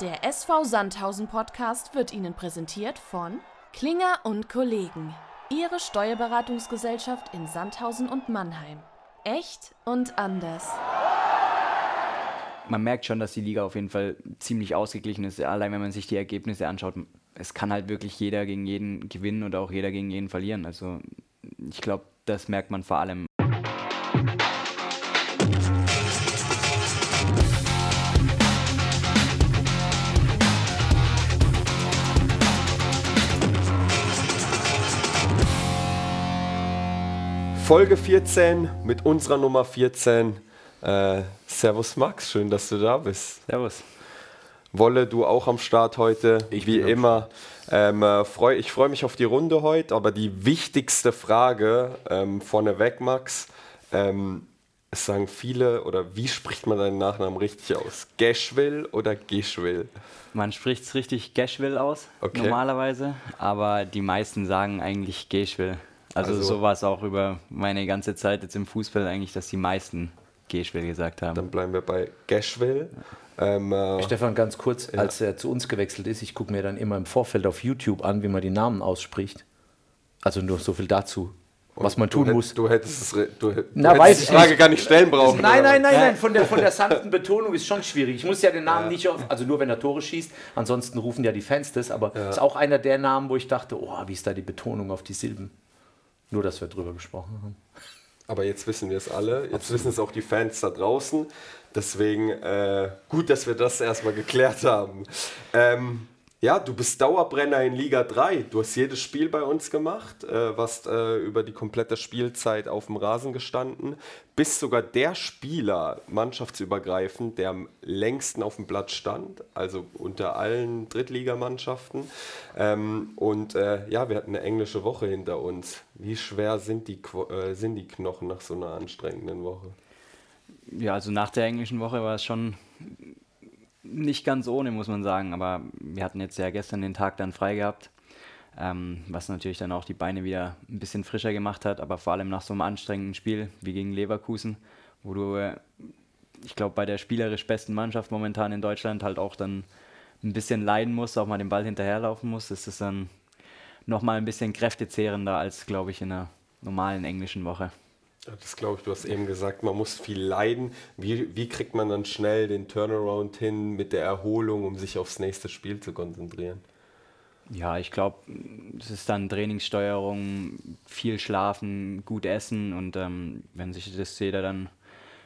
Der SV Sandhausen Podcast wird Ihnen präsentiert von Klinger und Kollegen. Ihre Steuerberatungsgesellschaft in Sandhausen und Mannheim. Echt und anders. Man merkt schon, dass die Liga auf jeden Fall ziemlich ausgeglichen ist. Allein wenn man sich die Ergebnisse anschaut, es kann halt wirklich jeder gegen jeden gewinnen und auch jeder gegen jeden verlieren. Also ich glaube, das merkt man vor allem. Folge 14 mit unserer Nummer 14. Äh, servus Max, schön, dass du da bist. Servus. Wolle, du auch am Start heute, Ich wie immer. Ähm, äh, freu, ich freue mich auf die Runde heute, aber die wichtigste Frage ähm, vorneweg, Max. Ähm, es sagen viele, oder wie spricht man deinen Nachnamen richtig aus? Geschwill oder Geschwill? Man spricht es richtig Geschwill aus, Okay. normalerweise, aber die meisten sagen eigentlich Geschwill. Also, Also- so war es auch über meine ganze Zeit jetzt im Fußball eigentlich, dass die meisten Geschwill gesagt haben. Dann bleiben wir bei Geschwill. Ähm, äh, Stefan, ganz kurz, als er zu uns gewechselt ist, ich gucke mir dann immer im Vorfeld auf YouTube an, wie man die Namen ausspricht. Also nur so viel dazu, was man tun hätt- muss. Du hättest, du, du Na, hättest weiß die ich Frage nicht. gar nicht stellen brauchen. Nein, nein, nein, nein, von der, von der sanften Betonung ist schon schwierig. Ich muss ja den Namen nicht auf, also nur wenn er Tore schießt, ansonsten rufen ja die Fans das, aber ist auch einer der Namen, wo ich dachte, oh, wie ist da die Betonung auf die Silben? Nur, dass wir drüber gesprochen haben. Aber jetzt wissen wir es alle. Jetzt wissen es auch die Fans da draußen. Deswegen äh, gut, dass wir das erstmal geklärt haben. Ähm, ja, du bist Dauerbrenner in Liga 3. Du hast jedes Spiel bei uns gemacht, äh, warst äh, über die komplette Spielzeit auf dem Rasen gestanden. Bist sogar der Spieler, mannschaftsübergreifend, der am längsten auf dem Platz stand, also unter allen Drittligamannschaften. Ähm, und äh, ja, wir hatten eine englische Woche hinter uns. Wie schwer sind die, äh, sind die Knochen nach so einer anstrengenden Woche? Ja, also nach der englischen Woche war es schon nicht ganz ohne, muss man sagen. Aber wir hatten jetzt ja gestern den Tag dann frei gehabt, ähm, was natürlich dann auch die Beine wieder ein bisschen frischer gemacht hat. Aber vor allem nach so einem anstrengenden Spiel wie gegen Leverkusen, wo du, äh, ich glaube, bei der spielerisch besten Mannschaft momentan in Deutschland halt auch dann ein bisschen leiden musst, auch mal den Ball hinterherlaufen musst, ist es dann nochmal ein bisschen kräftezehrender als, glaube ich, in einer normalen englischen Woche. Das glaube ich, du hast eben gesagt, man muss viel leiden. Wie, wie kriegt man dann schnell den Turnaround hin mit der Erholung, um sich aufs nächste Spiel zu konzentrieren? Ja, ich glaube, es ist dann Trainingssteuerung, viel schlafen, gut essen und ähm, wenn sich das jeder dann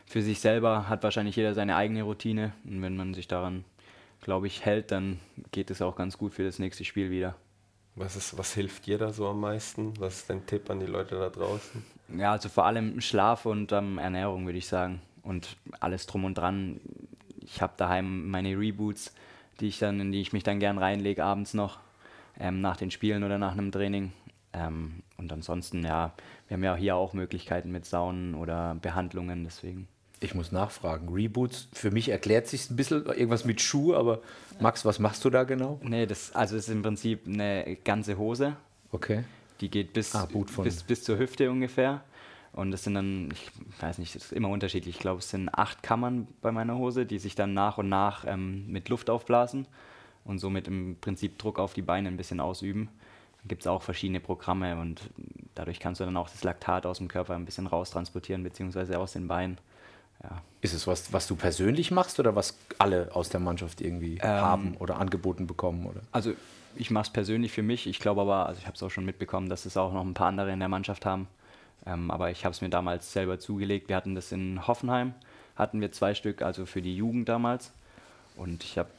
für sich selber hat, wahrscheinlich jeder seine eigene Routine und wenn man sich daran, glaube ich, hält, dann geht es auch ganz gut für das nächste Spiel wieder. Was, ist, was hilft dir da so am meisten? Was ist dein Tipp an die Leute da draußen? Ja, also vor allem Schlaf und ähm, Ernährung, würde ich sagen. Und alles drum und dran. Ich habe daheim meine Reboots, die ich dann, in die ich mich dann gern reinlege abends noch, ähm, nach den Spielen oder nach einem Training. Ähm, und ansonsten, ja, wir haben ja hier auch Möglichkeiten mit Saunen oder Behandlungen, deswegen. Ich muss nachfragen. Reboots, für mich erklärt sich ein bisschen irgendwas mit Schuh, aber Max, was machst du da genau? Nee, das, also es ist im Prinzip eine ganze Hose. Okay. Die geht bis, Ah, bis, bis zur Hüfte ungefähr. Und das sind dann, ich weiß nicht, das ist immer unterschiedlich. Ich glaube, es sind acht Kammern bei meiner Hose, die sich dann nach und nach ähm, mit Luft aufblasen und somit im Prinzip Druck auf die Beine ein bisschen ausüben. Da gibt es auch verschiedene Programme und dadurch kannst du dann auch das Laktat aus dem Körper ein bisschen raustransportieren, beziehungsweise aus den Beinen. Ja. Ist es was, was du persönlich machst oder was alle aus der Mannschaft irgendwie haben oder angeboten bekommen? Oder? Also ich mache es persönlich für mich. Ich glaube aber, also ich habe es auch schon mitbekommen, dass es auch noch ein paar andere in der Mannschaft haben. Ähm, aber ich habe es mir damals selber zugelegt. Wir hatten das in Hoffenheim, hatten wir zwei Stück, also für die Jugend damals. Und ich habe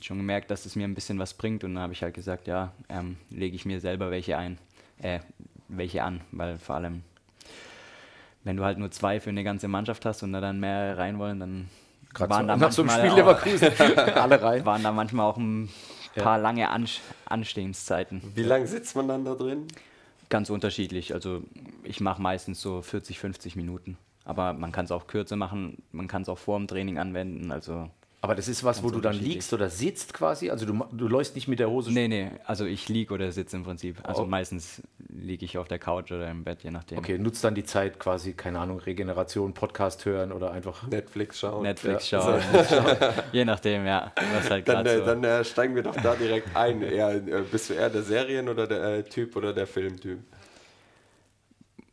schon gemerkt, dass es mir ein bisschen was bringt. Und dann habe ich halt gesagt, ja, ähm, lege ich mir selber welche ein, äh, welche an, weil vor allem, wenn du halt nur zwei für eine ganze Mannschaft hast und da dann mehr rein wollen, dann waren da nach so einem manchmal Spiel auch- Leverkusen alle rein. waren da manchmal auch ein paar lange Ansch Anstehenszeiten. Wie lange sitzt man dann da drin? Ganz unterschiedlich. Also ich mache meistens so 40, 50 Minuten. Aber man kann es auch kürzer machen, man kann es auch vor dem Training anwenden. Also Aber das ist was, wo du dann liegst oder sitzt quasi? Also du, du läufst nicht mit der Hose. nee, nee, also ich liege oder sitze im Prinzip. Also Oh. meistens liege ich auf der Couch oder im Bett, je nachdem. Okay, nutzt dann die Zeit quasi, keine Ahnung, Regeneration, Podcast hören oder einfach Netflix schauen. Netflix Ja. schauen. je nachdem, ja. Was halt Dann, äh, so. dann äh, steigen wir doch da direkt ein. Eher, äh, bist du eher der Serien- oder der äh, Typ oder der Filmtyp?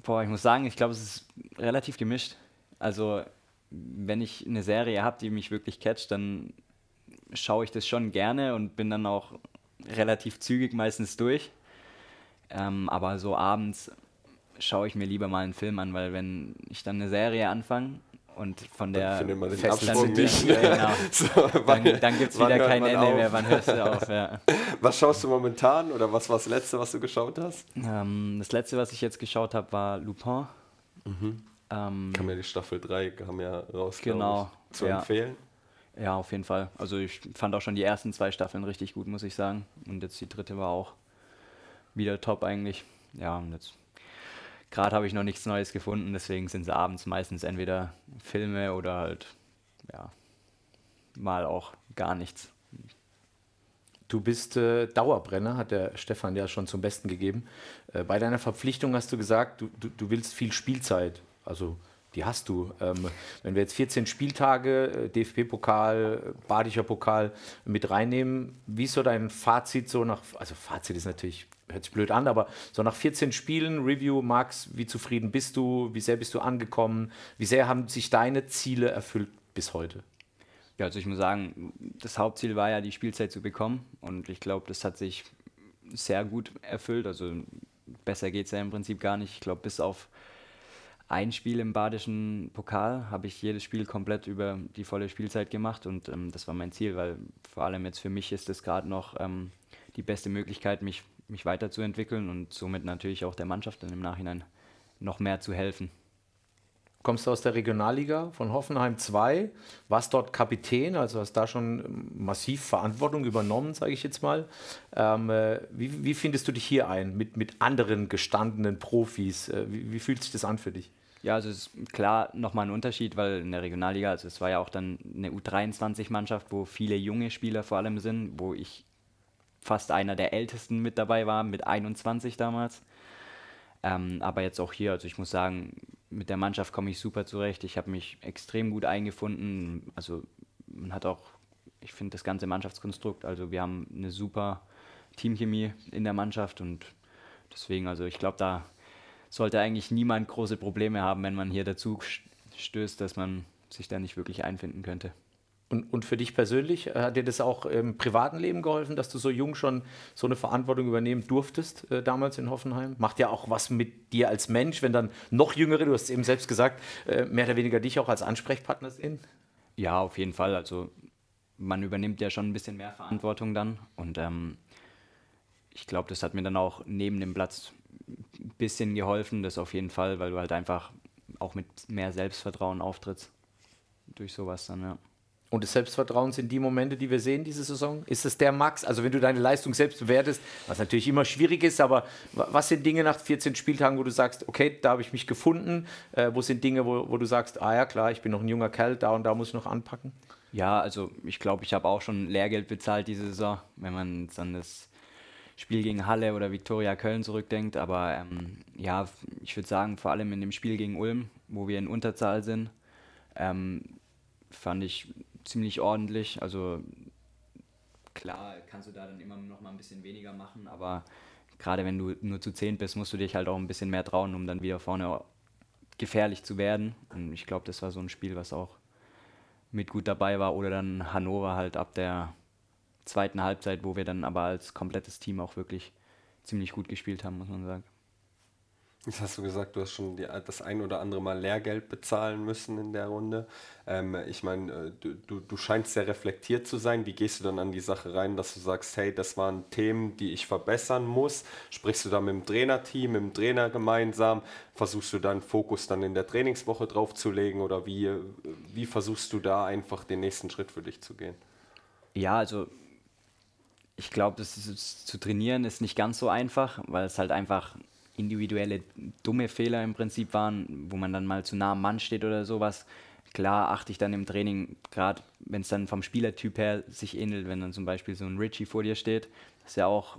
Boah, ich muss sagen, ich glaube, es ist relativ gemischt. Also, wenn ich eine Serie habe, die mich wirklich catcht, dann schaue ich das schon gerne und bin dann auch relativ zügig meistens durch. Ähm, aber so abends schaue ich mir lieber mal einen Film an, weil wenn ich dann eine Serie anfange und von der dann- nicht. Ja, genau. So, Dann, wann- dann gibt es wieder kein Ende auf? mehr. Wann hörst du auf? Ja. Was schaust du momentan oder was war das letzte, was du geschaut hast? Ähm, das letzte, was ich jetzt geschaut habe, war Lupin. Ähm, Kam ja die Staffel 3, kam ja raus. Genau, Ich, zu ja. empfehlen. Ja, auf jeden Fall. Also ich fand auch schon die ersten zwei Staffeln richtig gut, muss ich sagen. Und jetzt die dritte war auch wieder top eigentlich. Ja, und jetzt gerade habe ich noch nichts Neues gefunden, deswegen sind sie abends meistens entweder Filme oder halt, ja, mal auch gar nichts. Du bist äh, Dauerbrenner, hat der Stefan ja schon zum Besten gegeben. Äh, bei deiner Verpflichtung hast du gesagt, du, du, du willst viel Spielzeit. Also die hast du. Ähm, wenn wir jetzt 14 Spieltage, äh, DFB-Pokal, Badischer Pokal mit reinnehmen, wie ist so dein Fazit so nach, also Fazit ist natürlich, hört sich blöd an, aber so nach 14 Spielen, Review, Max, wie zufrieden bist du, wie sehr bist du angekommen, wie sehr haben sich deine Ziele erfüllt bis heute? Ja, also ich muss sagen, das Hauptziel war ja, die Spielzeit zu bekommen. Und ich glaube, das hat sich sehr gut erfüllt. Also besser geht es ja im Prinzip gar nicht. Ich glaube, bis auf ein Spiel im badischen Pokal habe ich jedes Spiel komplett über die volle Spielzeit gemacht. Und ähm, das war mein Ziel, weil vor allem jetzt für mich ist das gerade noch ähm, die beste Möglichkeit, mich, mich weiterzuentwickeln und somit natürlich auch der Mannschaft dann im Nachhinein noch mehr zu helfen. kommst du aus der Regionalliga von Hoffenheim 2, warst dort Kapitän, also hast da schon ähm, massiv Verantwortung übernommen, sage ich jetzt mal. Ähm, äh, wie, wie findest du dich hier ein mit, mit anderen gestandenen Profis? Äh, wie, wie fühlt sich das an für dich? Ja, also es ist klar nochmal ein Unterschied, weil in der Regionalliga, also es war ja auch dann eine U23-Mannschaft, wo viele junge Spieler vor allem sind, wo ich fast einer der ältesten mit dabei war, mit 21 damals. Ähm, aber jetzt auch hier, also ich muss sagen, mit der Mannschaft komme ich super zurecht. Ich habe mich extrem gut eingefunden. Also man hat auch, ich finde das ganze Mannschaftskonstrukt, also wir haben eine super Teamchemie in der Mannschaft und deswegen, also ich glaube, da sollte eigentlich niemand große Probleme haben, wenn man hier dazu st- stößt, dass man sich da nicht wirklich einfinden könnte. Und, und für dich persönlich, äh, hat dir das auch im privaten Leben geholfen, dass du so jung schon so eine Verantwortung übernehmen durftest, äh, damals in Hoffenheim? Macht ja auch was mit dir als Mensch, wenn dann noch Jüngere, du hast es eben selbst gesagt, äh, mehr oder weniger dich auch als Ansprechpartner sehen? Ja, auf jeden Fall. Also man übernimmt ja schon ein bisschen mehr Verantwortung dann. Und ähm, ich glaube, das hat mir dann auch neben dem Platz ein bisschen geholfen, das auf jeden Fall, weil du halt einfach auch mit mehr Selbstvertrauen auftrittst. Durch sowas dann, ja. Und das Selbstvertrauen sind die Momente, die wir sehen diese Saison? Ist es der Max? Also wenn du deine Leistung selbst bewertest, was natürlich immer schwierig ist, aber wa- was sind Dinge nach 14 Spieltagen, wo du sagst, okay, da habe ich mich gefunden? Äh, wo sind Dinge, wo, wo du sagst, ah ja klar, ich bin noch ein junger Kerl, da und da muss ich noch anpacken? Ja, also ich glaube, ich habe auch schon Lehrgeld bezahlt diese Saison, wenn man an das Spiel gegen Halle oder Viktoria Köln zurückdenkt. Aber ähm, ja, ich würde sagen, vor allem in dem Spiel gegen Ulm, wo wir in Unterzahl sind, ähm, fand ich ziemlich ordentlich. Also klar kannst du da dann immer noch mal ein bisschen weniger machen, aber gerade wenn du nur zu zehn bist, musst du dich halt auch ein bisschen mehr trauen, um dann wieder vorne gefährlich zu werden. Und ich glaube, das war so ein Spiel, was auch mit gut dabei war. Oder dann Hannover halt ab der zweiten Halbzeit, wo wir dann aber als komplettes Team auch wirklich ziemlich gut gespielt haben, muss man sagen. Jetzt hast du gesagt, du hast schon die, das ein oder andere Mal Lehrgeld bezahlen müssen in der Runde. Ähm, ich meine, äh, du, du, du scheinst sehr reflektiert zu sein. Wie gehst du dann an die Sache rein, dass du sagst, hey, das waren Themen, die ich verbessern muss? Sprichst du da mit dem Trainerteam, mit dem Trainer gemeinsam? Versuchst du dann Fokus dann in der Trainingswoche drauf zu legen oder wie, äh, wie versuchst du da einfach den nächsten Schritt für dich zu gehen? Ja, also ich glaube, zu trainieren ist nicht ganz so einfach, weil es halt einfach individuelle dumme Fehler im Prinzip waren, wo man dann mal zu nah am Mann steht oder sowas. Klar achte ich dann im Training, gerade wenn es dann vom Spielertyp her sich ähnelt, wenn dann zum Beispiel so ein Richie vor dir steht, ist ja auch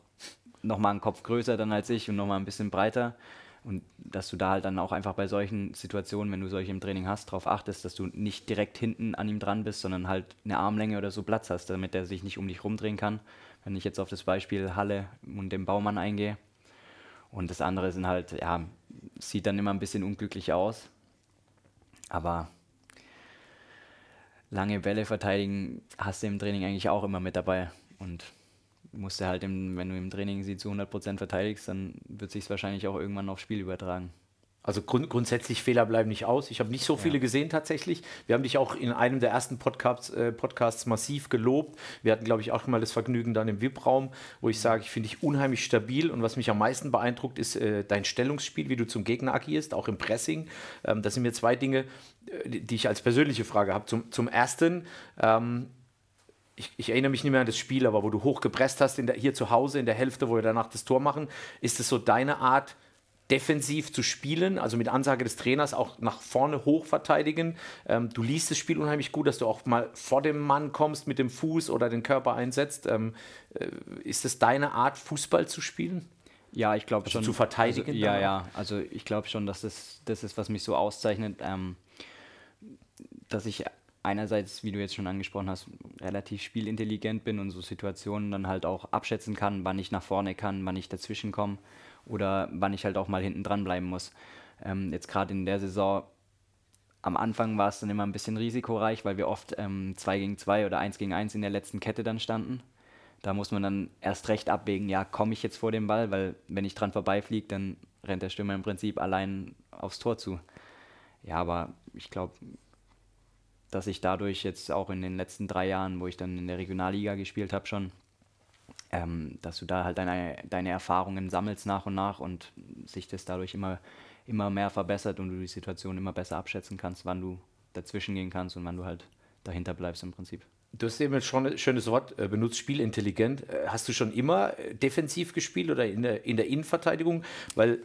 nochmal einen Kopf größer dann als ich und nochmal ein bisschen breiter. Und dass du da halt dann auch einfach bei solchen Situationen, wenn du solche im Training hast, darauf achtest, dass du nicht direkt hinten an ihm dran bist, sondern halt eine Armlänge oder so Platz hast, damit er sich nicht um dich rumdrehen kann. Wenn ich jetzt auf das Beispiel Halle und den Baumann eingehe. Und das andere sind halt, ja, sieht dann immer ein bisschen unglücklich aus. Aber lange Bälle verteidigen hast du im Training eigentlich auch immer mit dabei. Und musst du halt, im, wenn du im Training sie zu 100% verteidigst, dann wird sich wahrscheinlich auch irgendwann aufs Spiel übertragen. Also grund grundsätzlich Fehler bleiben nicht aus. Ich habe nicht so viele ja. gesehen tatsächlich. Wir haben dich auch in einem der ersten Podcasts, äh, Podcasts massiv gelobt. Wir hatten, glaube ich, auch mal das Vergnügen dann im VIP-Raum, wo ich sage, ich finde dich unheimlich stabil und was mich am meisten beeindruckt, ist äh, dein Stellungsspiel, wie du zum Gegner agierst, auch im Pressing. Ähm, das sind mir zwei Dinge, äh, die ich als persönliche Frage habe. Zum, zum ersten, ähm, ich, ich, erinnere mich nicht mehr an das Spiel, aber wo du hochgepresst hast, der, hier zu Hause in der Hälfte, wo wir danach das Tor machen, ist es so deine Art, defensiv zu spielen, also mit Ansage des Trainers auch nach vorne hoch verteidigen. Ähm, du liest das Spiel unheimlich gut, dass du auch mal vor dem Mann kommst, mit dem Fuß oder den Körper einsetzt. Ähm, äh, ist es deine Art, Fußball zu spielen? Ja, ich glaube also schon. Zu verteidigen? Also, ja, ja. Also ich glaube schon, dass das, das ist, was mich so auszeichnet, ähm, dass ich einerseits, wie du jetzt schon angesprochen hast, relativ spielintelligent bin und so Situationen dann halt auch abschätzen kann, wann ich nach vorne kann, wann ich dazwischen komme oder wann ich halt auch mal hinten dran bleiben muss. Ähm, jetzt gerade in der Saison, am Anfang war es dann immer ein bisschen risikoreich, weil wir oft 2 ähm, gegen 2 oder 1 gegen 1 in der letzten Kette dann standen. Da muss man dann erst recht abwägen, ja, komme ich jetzt vor dem Ball, weil wenn ich dran vorbeifliege, dann rennt der Stürmer im Prinzip allein aufs Tor zu. Ja, aber ich glaube, dass ich dadurch jetzt auch in den letzten drei Jahren, wo ich dann in der Regionalliga gespielt habe, schon ähm, dass du da halt deine, deine Erfahrungen sammelst nach und nach und sich das dadurch immer, immer mehr verbessert und du die Situation immer besser abschätzen kannst, wann du dazwischen gehen kannst und wann du halt dahinter bleibst im Prinzip. Du hast eben schon ein schönes Wort äh, benutzt, spielintelligent. Äh, hast du schon immer äh, defensiv gespielt oder in der, in der Innenverteidigung? Weil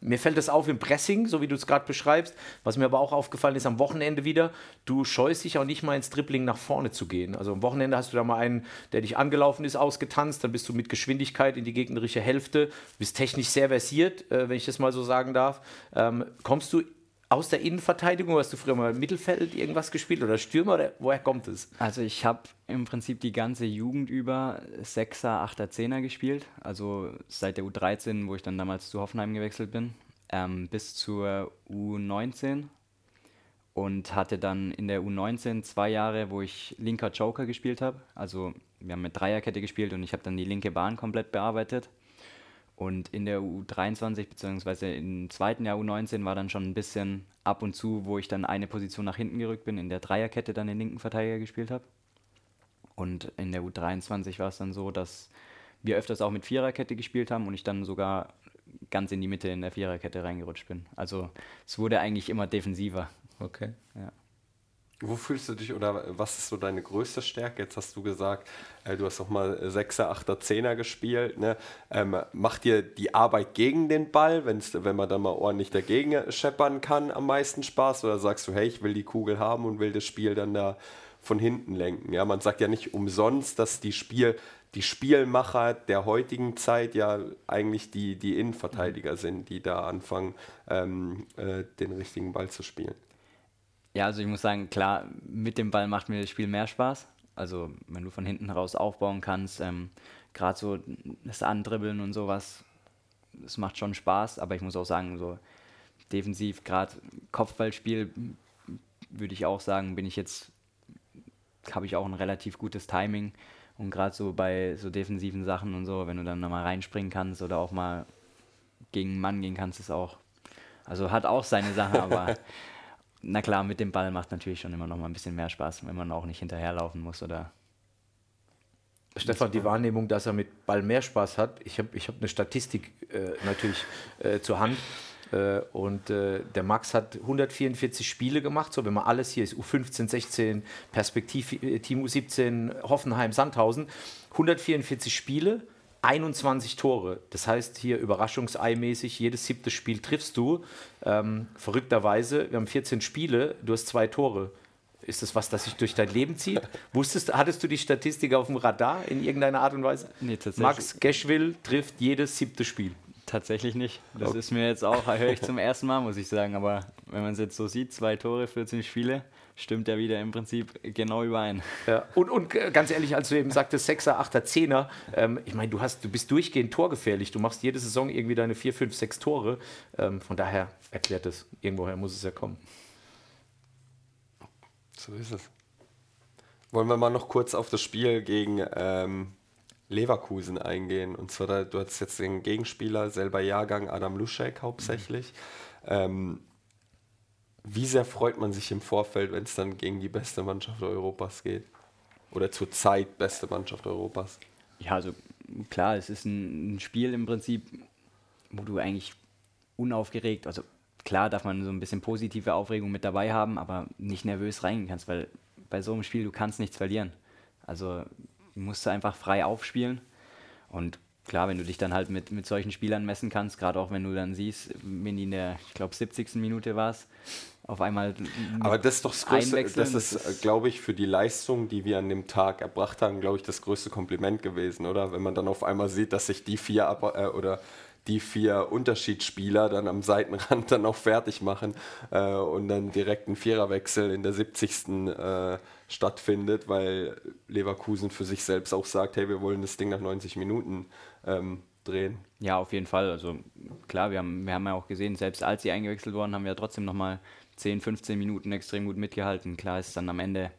mir fällt das auf im Pressing, so wie du es gerade beschreibst. Was mir aber auch aufgefallen ist am Wochenende wieder, du scheust dich auch nicht mal ins Dribbling nach vorne zu gehen. Also am Wochenende hast du da mal einen, der dich angelaufen ist, ausgetanzt, dann bist du mit Geschwindigkeit in die gegnerische Hälfte, bist technisch sehr versiert, äh, wenn ich das mal so sagen darf. Ähm, kommst du aus der Innenverteidigung? Hast du früher mal im Mittelfeld irgendwas gespielt oder Stürmer? Oder woher kommt es? Also ich habe im Prinzip die ganze Jugend über Sechser, Achter, Zehner gespielt. Also seit der U13, wo ich dann damals zu Hoffenheim gewechselt bin, ähm, bis zur U19 und hatte dann in der U19 zwei Jahre, wo ich linker Joker gespielt habe. Also wir haben mit Dreierkette gespielt und ich habe dann die linke Bahn komplett bearbeitet. Und in der U23 bzw. im zweiten Jahr U19 war dann schon ein bisschen ab und zu, wo ich dann eine Position nach hinten gerückt bin, in der Dreierkette dann den linken Verteidiger gespielt habe. Und in der U23 war es dann so, dass wir öfters auch mit Viererkette gespielt haben und ich dann sogar ganz in die Mitte in der Viererkette reingerutscht bin. Also es wurde eigentlich immer defensiver. Okay. Ja. Wo fühlst du dich oder was ist so deine größte Stärke? Jetzt hast du gesagt, äh, du hast auch mal Sechser, Achter, Zehner gespielt. Ne? Ähm, macht dir die Arbeit gegen den Ball, wenn's, wenn man dann mal ordentlich dagegen scheppern kann, am meisten Spaß? Oder sagst du, hey, ich will die Kugel haben und will das Spiel dann da von hinten lenken? Ja, man sagt ja nicht umsonst, dass die Spiel die Spielmacher der heutigen Zeit ja eigentlich die, die Innenverteidiger sind, die da anfangen, ähm, äh, den richtigen Ball zu spielen. Ja, also ich muss sagen, klar, mit dem Ball macht mir das Spiel mehr Spaß. Also wenn du von hinten heraus aufbauen kannst, ähm, gerade so das Andribbeln und sowas, das macht schon Spaß, aber ich muss auch sagen, so defensiv, gerade Kopfballspiel, würde ich auch sagen, bin ich jetzt, habe ich auch ein relativ gutes Timing. Und gerade so bei so defensiven Sachen und so, wenn du dann nochmal reinspringen kannst oder auch mal gegen einen Mann gehen kannst, ist auch, also hat auch seine Sache, aber na klar, mit dem Ball macht natürlich schon immer noch mal ein bisschen mehr Spaß, wenn man auch nicht hinterherlaufen muss oder. Stefan, die Wahrnehmung, dass er mit Ball mehr Spaß hat, ich habe ich hab eine Statistik äh, natürlich äh, zur Hand. Äh, und äh, der Max hat 144 Spiele gemacht, so wenn man alles hier ist, U15, 16, Perspektiv-Team U17, Hoffenheim, Sandhausen. 144 Spiele, 21 Tore. Das heißt hier überraschungseimäßig, jedes siebte Spiel triffst du. Ähm, verrückterweise, wir haben 14 Spiele, du hast zwei Tore. Ist das was, das sich durch dein Leben zieht? Wusstest, hattest du die Statistik auf dem Radar in irgendeiner Art und Weise? Nee, tatsächlich. Max Geschwill trifft jedes siebte Spiel. Tatsächlich nicht. Das ist mir jetzt auch, höre ich zum ersten Mal, muss ich sagen. Aber wenn man es jetzt so sieht, zwei Tore, 14 Spiele, stimmt ja wieder im Prinzip genau überein. Ja. Und, und äh, ganz ehrlich, als du eben sagtest, Sechser, Achter, Zehner, ähm, ich meine, du, hast, du bist durchgehend torgefährlich. Du machst jede Saison irgendwie deine vier, fünf, sechs Tore. Ähm, von daher erklärt es, irgendwoher muss es ja kommen. So ist es. Wollen wir mal noch kurz auf das Spiel gegen ähm, Leverkusen eingehen. Und zwar, da, du hast jetzt den Gegenspieler, selber Jahrgang, Adam Luschek hauptsächlich. Mhm. Wie sehr freut man sich im Vorfeld, wenn es dann gegen die beste Mannschaft Europas geht? Oder zur Zeit beste Mannschaft Europas? Ja, also klar, es ist ein, ein Spiel im Prinzip, wo du eigentlich unaufgeregt, also klar darf man so ein bisschen positive Aufregung mit dabei haben, aber nicht nervös reingehen kannst, weil bei so einem Spiel du kannst nichts verlieren. Also musst du einfach frei aufspielen. Und klar, wenn du dich dann halt mit, mit solchen Spielern messen kannst, gerade auch wenn du dann siehst, wenn die in der, ich glaube, 70. Minute war es, auf einmal. Aber das ist doch das Größte, das ist, glaube ich, für die Leistung, die wir an dem Tag erbracht haben, glaube ich, das größte Kompliment gewesen, oder? Wenn man dann auf einmal sieht, dass sich die vier äh, oder die vier Unterschiedsspieler dann am Seitenrand dann auch fertig machen äh, und dann direkt ein Viererwechsel in der 70. Äh, stattfindet, weil Leverkusen für sich selbst auch sagt, hey, wir wollen das Ding nach 90 Minuten ähm, drehen. Ja, auf jeden Fall. Also klar, wir haben, wir haben ja auch gesehen, selbst als sie eingewechselt wurden, haben wir ja trotzdem nochmal 10, 15 Minuten extrem gut mitgehalten. Klar ist dann am Ende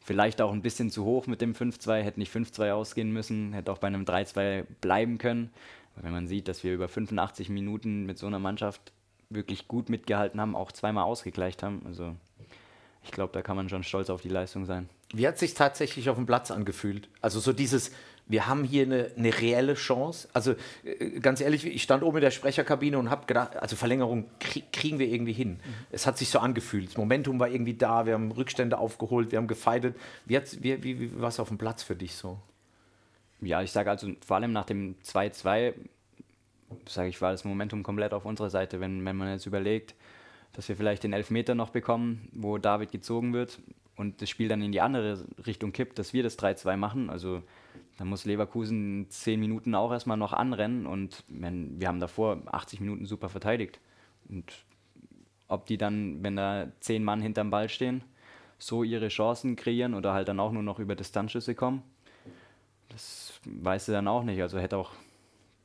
vielleicht auch ein bisschen zu hoch mit dem 5-2, hätte nicht 5-2 ausgehen müssen, hätte auch bei einem 3-2 bleiben können. Aber wenn man sieht, dass wir über 85 Minuten mit so einer Mannschaft wirklich gut mitgehalten haben, auch zweimal ausgegleicht haben, also ich glaube, da kann man schon stolz auf die Leistung sein. Wie hat sich tatsächlich auf dem Platz angefühlt? Also so dieses, wir haben hier eine, eine reelle Chance. Also äh, ganz ehrlich, ich stand oben in der Sprecherkabine und habe gedacht, also Verlängerung kriegen wir irgendwie hin. Mhm. Es hat sich so angefühlt. Das Momentum war irgendwie da, wir haben Rückstände aufgeholt, wir haben gefeitet. Wie, wie, wie, wie war es auf dem Platz für dich so? Ja, ich sage also vor allem nach dem 2-2, sage ich, war das Momentum komplett auf unserer Seite. Wenn, wenn man jetzt überlegt, dass wir vielleicht den Elfmeter noch bekommen, wo David gezogen wird und das Spiel dann in die andere Richtung kippt, dass wir das 3-2 machen. Also da muss Leverkusen zehn Minuten auch erstmal noch anrennen und wenn, wir haben davor 80 Minuten super verteidigt. Und ob die dann, wenn da zehn Mann hinterm Ball stehen, so ihre Chancen kreieren oder halt dann auch nur noch über Distanzschüsse kommen, das weißt du dann auch nicht. Also hätte auch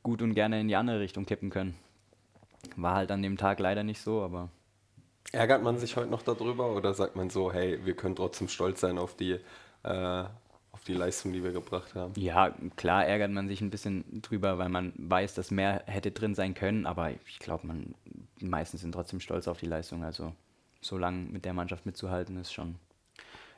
gut und gerne in die andere Richtung kippen können. War halt an dem Tag leider nicht so, aber Ärgert man sich heute noch darüber oder sagt man so, hey, wir können trotzdem stolz sein auf die, äh, die Leistung, die wir gebracht haben? Ja, klar ärgert man sich ein bisschen drüber, weil man weiß, dass mehr hätte drin sein können, aber ich glaube, man die meisten sind trotzdem stolz auf die Leistung. Also so lange mit der Mannschaft mitzuhalten, ist schon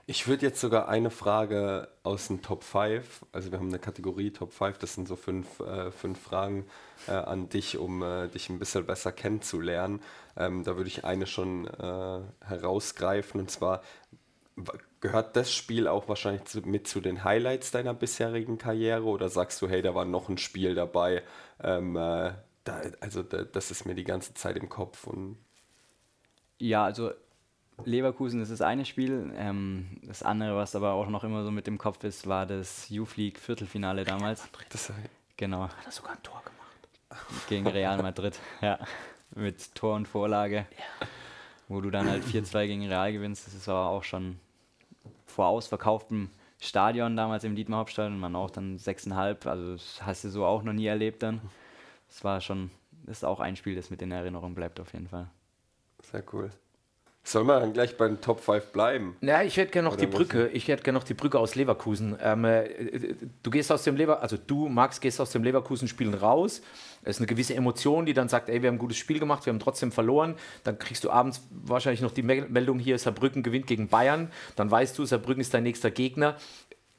ich würde jetzt sogar eine Frage aus dem Top 5, also wir haben eine Kategorie Top 5, das sind so fünf, äh, fünf Fragen äh, an dich, um äh, dich ein bisschen besser kennenzulernen. Ähm, da würde ich eine schon äh, herausgreifen und zwar gehört das Spiel auch wahrscheinlich zu, mit zu den Highlights deiner bisherigen Karriere oder sagst du, hey, da war noch ein Spiel dabei, ähm, äh, da, also da, das ist mir die ganze Zeit im Kopf und ja, also Leverkusen ist das eine Spiel. Ähm, das andere, was aber auch noch immer so mit dem Kopf ist, war das Youth League Viertelfinale damals. Das genau. Hat er sogar ein Tor gemacht. Gegen Real Madrid, ja. Mit Tor und Vorlage. Ja. Wo du dann halt 4-2 gegen Real gewinnst. Das ist aber auch schon vor ausverkauftem Stadion damals im Dietmar Hauptstadion. Man auch dann 6,5. Also das hast du so auch noch nie erlebt dann. Das war schon, das ist auch ein Spiel, das mit in Erinnerung bleibt auf jeden Fall. Sehr cool. Sollen wir dann gleich bei den Top 5 bleiben? Ja, ich hätte gerne noch Oder die Brücke. Ich hätte gerne noch die Brücke aus Leverkusen. Ähm, äh, du gehst aus dem Lever, also du, Max, gehst aus dem Leverkusen-Spielen raus. Es ist eine gewisse Emotion, die dann sagt, ey, wir haben ein gutes Spiel gemacht, wir haben trotzdem verloren. Dann kriegst du abends wahrscheinlich noch die Meldung hier, Saarbrücken gewinnt gegen Bayern. Dann weißt du, Saarbrücken ist dein nächster Gegner.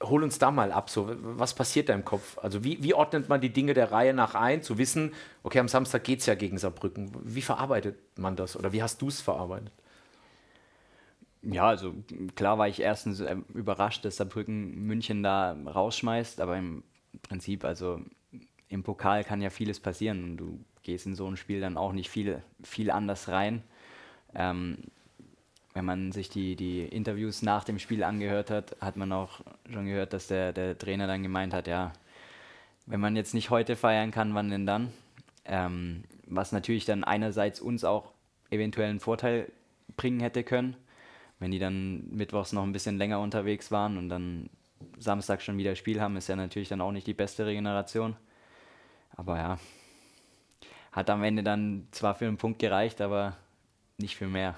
Hol uns da mal ab, so, was passiert da im Kopf? Also wie, wie ordnet man die Dinge der Reihe nach ein, zu wissen, okay, am Samstag geht es ja gegen Saarbrücken. Wie verarbeitet man das oder wie hast du es verarbeitet? Ja, also klar war ich erstens äh, überrascht, dass Saarbrücken München da rausschmeißt, aber im Prinzip, also im Pokal kann ja vieles passieren und du gehst in so ein Spiel dann auch nicht viel, viel anders rein. Ähm, wenn man sich die, die Interviews nach dem Spiel angehört hat, hat man auch schon gehört, dass der, der Trainer dann gemeint hat, ja, wenn man jetzt nicht heute feiern kann, wann denn dann? Ähm, was natürlich dann einerseits uns auch eventuell einen Vorteil bringen hätte können, wenn die dann mittwochs noch ein bisschen länger unterwegs waren und dann Samstag schon wieder Spiel haben, ist ja natürlich dann auch nicht die beste Regeneration. Aber ja, hat am Ende dann zwar für einen Punkt gereicht, aber nicht für mehr.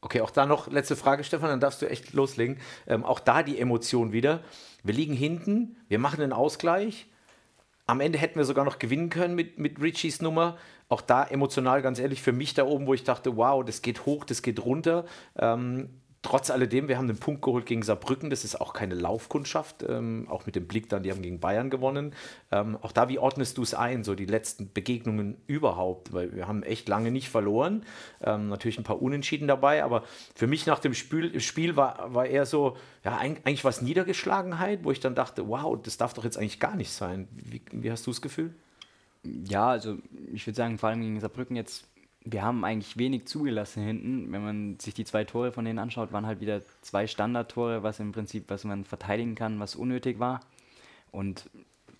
Okay, auch da noch letzte Frage, Stefan, dann darfst du echt loslegen. Ähm, auch da die Emotion wieder. Wir liegen hinten, wir machen einen Ausgleich. Am Ende hätten wir sogar noch gewinnen können mit, mit Richies Nummer. Auch da emotional, ganz ehrlich, für mich da oben, wo ich dachte, wow, das geht hoch, das geht runter. Ähm, trotz alledem, wir haben den Punkt geholt gegen Saarbrücken. Das ist auch keine Laufkundschaft. Ähm, auch mit dem Blick dann, die haben gegen Bayern gewonnen. Ähm, auch da, wie ordnest du es ein, so die letzten Begegnungen überhaupt? Weil wir haben echt lange nicht verloren. Ähm, natürlich ein paar Unentschieden dabei, aber für mich nach dem Spiel, Spiel war, war eher so, ja, eigentlich war es Niedergeschlagenheit, wo ich dann dachte, wow, das darf doch jetzt eigentlich gar nicht sein. Wie, wie hast du das Gefühl? Ja, also ich würde sagen, vor allem gegen Saarbrücken jetzt wir haben eigentlich wenig zugelassen hinten. Wenn man sich die zwei Tore von denen anschaut, waren halt wieder zwei Standardtore, was im Prinzip, was man verteidigen kann, was unnötig war. Und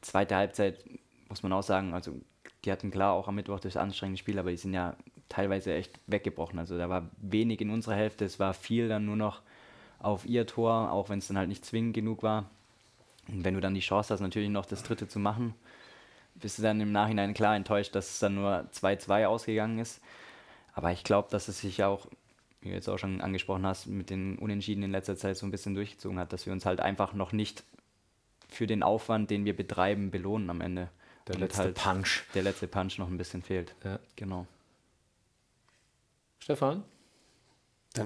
zweite Halbzeit muss man auch sagen, also die hatten klar auch am Mittwoch das anstrengende Spiel, aber die sind ja teilweise echt weggebrochen. Also da war wenig in unserer Hälfte, es war viel dann nur noch auf ihr Tor, auch wenn es dann halt nicht zwingend genug war. Und wenn du dann die Chance hast, natürlich noch das dritte zu machen, bist du dann im Nachhinein klar enttäuscht, dass es dann nur 2-2 ausgegangen ist. Aber ich glaube, dass es sich auch, wie du jetzt auch schon angesprochen hast, mit den Unentschieden in letzter Zeit so ein bisschen durchgezogen hat, dass wir uns halt einfach noch nicht für den Aufwand, den wir betreiben, belohnen am Ende. Der letzte halt Punch. Der letzte Punch noch ein bisschen fehlt. Ja. Genau. Stefan?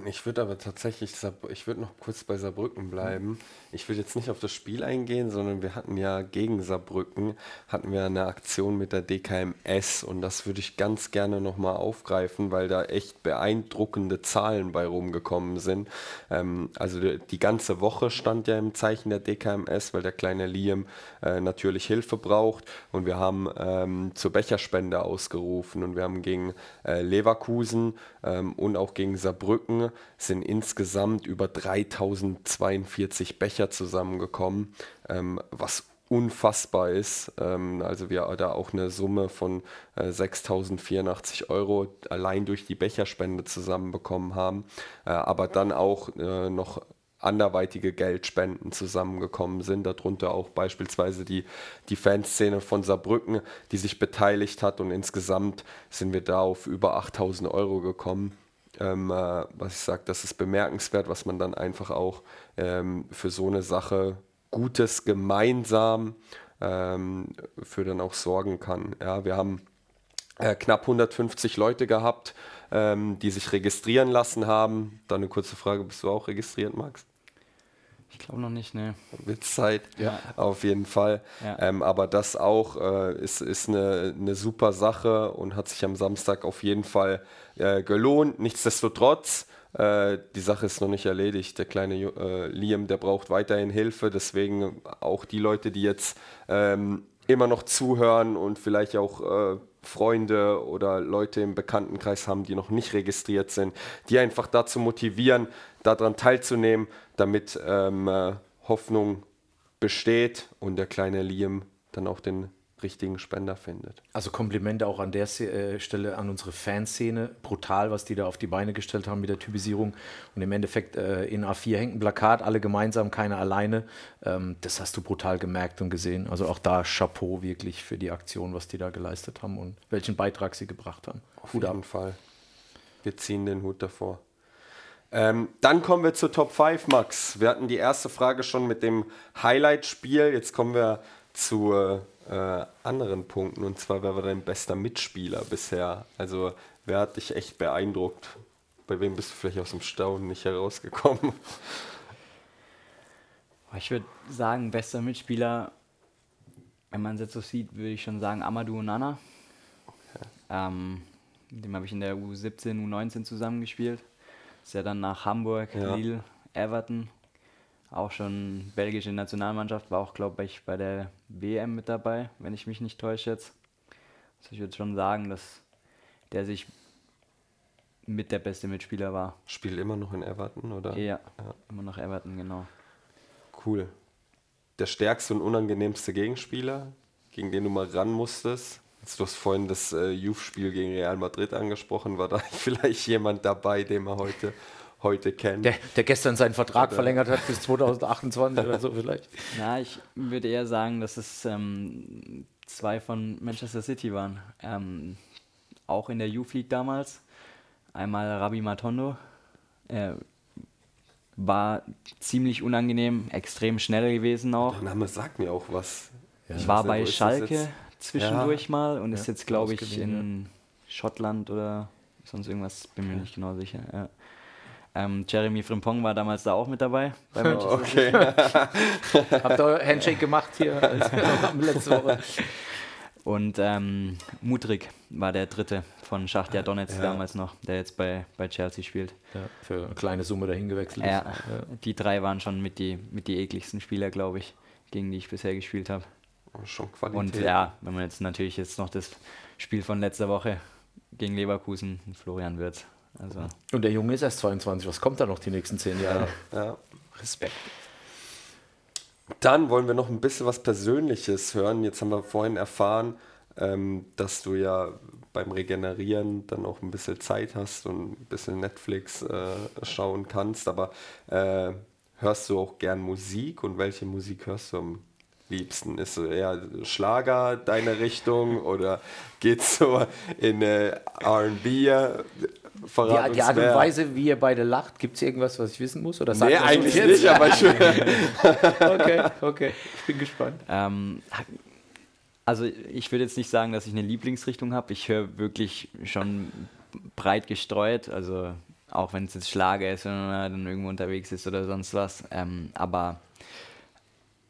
Ich würde aber tatsächlich, ich würde noch kurz bei Saarbrücken bleiben. Ich würde jetzt nicht auf das Spiel eingehen, sondern wir hatten ja gegen Saarbrücken, hatten wir eine Aktion mit der DKMS und das würde ich ganz gerne nochmal aufgreifen, weil da echt beeindruckende Zahlen bei rumgekommen sind. Ähm, also die, die, ganze Woche stand ja im Zeichen der DKMS, weil der kleine Liam äh, natürlich Hilfe braucht und wir haben ähm, zur Becherspende ausgerufen und wir haben gegen äh, Leverkusen ähm, und auch gegen Saarbrücken sind insgesamt über 3042 Becher zusammengekommen, ähm, was unfassbar ist. Ähm, also wir da auch eine Summe von äh, 6.084 Euro allein durch die Becherspende zusammenbekommen haben, äh, aber dann auch äh, noch anderweitige Geldspenden zusammengekommen sind, darunter auch beispielsweise die, die Fanszene von Saarbrücken, die sich beteiligt hat und insgesamt sind wir da auf über 8000 Euro gekommen ähm, äh, was ich sage, das ist bemerkenswert, was man dann einfach auch ähm, für so eine Sache Gutes gemeinsam ähm, für dann auch sorgen kann. Ja, wir haben äh, knapp 150 Leute gehabt, ähm, die sich registrieren lassen haben. Dann eine kurze Frage, bist du auch registriert, Max? Ich glaube noch nicht, ne. Wird Zeit, ja. auf jeden Fall. Ja. Ähm, aber das auch äh, ist, ist eine, eine super Sache und hat sich am Samstag auf jeden Fall äh, gelohnt. Nichtsdestotrotz, äh, die Sache ist noch nicht erledigt. Der kleine äh, Liam, der braucht weiterhin Hilfe. Deswegen auch die Leute, die jetzt ähm, immer noch zuhören und vielleicht auch äh, Freunde oder Leute im Bekanntenkreis haben, die noch nicht registriert sind, die einfach dazu motivieren, daran teilzunehmen, damit ähm, äh, Hoffnung besteht und der kleine Liam dann auch den richtigen Spender findet. Also Komplimente auch an der äh, Stelle an unsere Fanszene. Brutal, was die da auf die Beine gestellt haben mit der Typisierung. Und im Endeffekt äh, in A4 hängt ein Plakat, alle gemeinsam, keiner alleine. Ähm, das hast du brutal gemerkt und gesehen. Also auch da Chapeau wirklich für die Aktion, was die da geleistet haben und welchen Beitrag sie gebracht haben. Auf Hut jeden ab. Fall. Wir ziehen den Hut davor. Ähm, dann kommen wir zur Top 5, Max. Wir hatten die erste Frage schon mit dem Highlight-Spiel. Jetzt kommen wir zu äh, anderen Punkten. Und zwar, wer war dein bester Mitspieler bisher? Also, wer hat dich echt beeindruckt? Bei wem bist du vielleicht aus dem Staunen nicht herausgekommen? Ich würde sagen, bester Mitspieler, wenn man es jetzt so sieht, würde ich schon sagen Amadou Onana. Okay. Ähm, mit dem habe ich in der U17, U19 zusammengespielt. Ist ja dann nach Hamburg, ja. Lille, Everton auch schon belgische Nationalmannschaft, war auch, glaube ich, bei der WM mit dabei, wenn ich mich nicht täusche jetzt. Also ich würde schon sagen, dass der sich mit der beste Mitspieler war. Spielt immer noch in Everton, oder? Ja, immer noch Everton, genau. Cool. Der stärkste und unangenehmste Gegenspieler, gegen den du mal ran musstest? Jetzt, Du hast vorhin das äh, Youth-Spiel gegen Real Madrid angesprochen. War da vielleicht jemand dabei, den man heute, heute kennt? Der, der gestern seinen Vertrag verlängert hat bis 2028 oder so vielleicht. Na, ich würde eher sagen, dass es ähm, zwei von Manchester City waren. Ähm, auch in der Youth League damals. Einmal Rabi Matondo. Er war ziemlich unangenehm, extrem schnell gewesen auch. Der Name sagt mir auch was. Ich war bei ist Schalke zwischendurch mal und ist Ja, jetzt, glaube ich, in Schottland oder sonst irgendwas, bin mir nicht genau sicher. Ja. Ähm, Jeremy Frimpong war damals da auch mit dabei bei Manchester. Okay. Habt ihr Handshake gemacht hier letzte Woche? Und ähm, Mudrik war der dritte von Schachtja Donetsk Ja. damals noch, der jetzt bei, bei Chelsea spielt. Ja, für eine kleine Summe dahin gewechselt ist. Ja, die drei waren schon mit die, mit die ekligsten Spieler, glaube ich, gegen die ich bisher gespielt habe. Schon Qualität. Und ja, wenn man jetzt natürlich jetzt noch das Spiel von letzter Woche gegen Leverkusen, Florian Wirtz. Also Und der Junge ist erst 22. Was kommt da noch die nächsten zehn Jahre? Ja. Respekt. Dann wollen wir noch ein bisschen was Persönliches hören. Jetzt haben wir vorhin erfahren, ähm, dass du ja beim Regenerieren dann auch ein bisschen Zeit hast und ein bisschen Netflix äh, schauen kannst. Aber äh, hörst du auch gern Musik und welche Musik hörst du am liebsten? Ist so eher Schlager deine Richtung oder geht's so in äh, RB? Verrat Die, die Art und mehr. Weise, wie ihr beide lacht, gibt es irgendwas, was ich wissen muss? Oder sagt Nee, eigentlich jetzt? nicht, aber ich, Okay, okay. Ich bin gespannt. Ähm, also ich würde jetzt nicht sagen, dass ich eine Lieblingsrichtung habe. Ich höre wirklich schon breit gestreut. Also auch wenn es jetzt Schlager ist, wenn man dann irgendwo unterwegs ist oder sonst was. Ähm, aber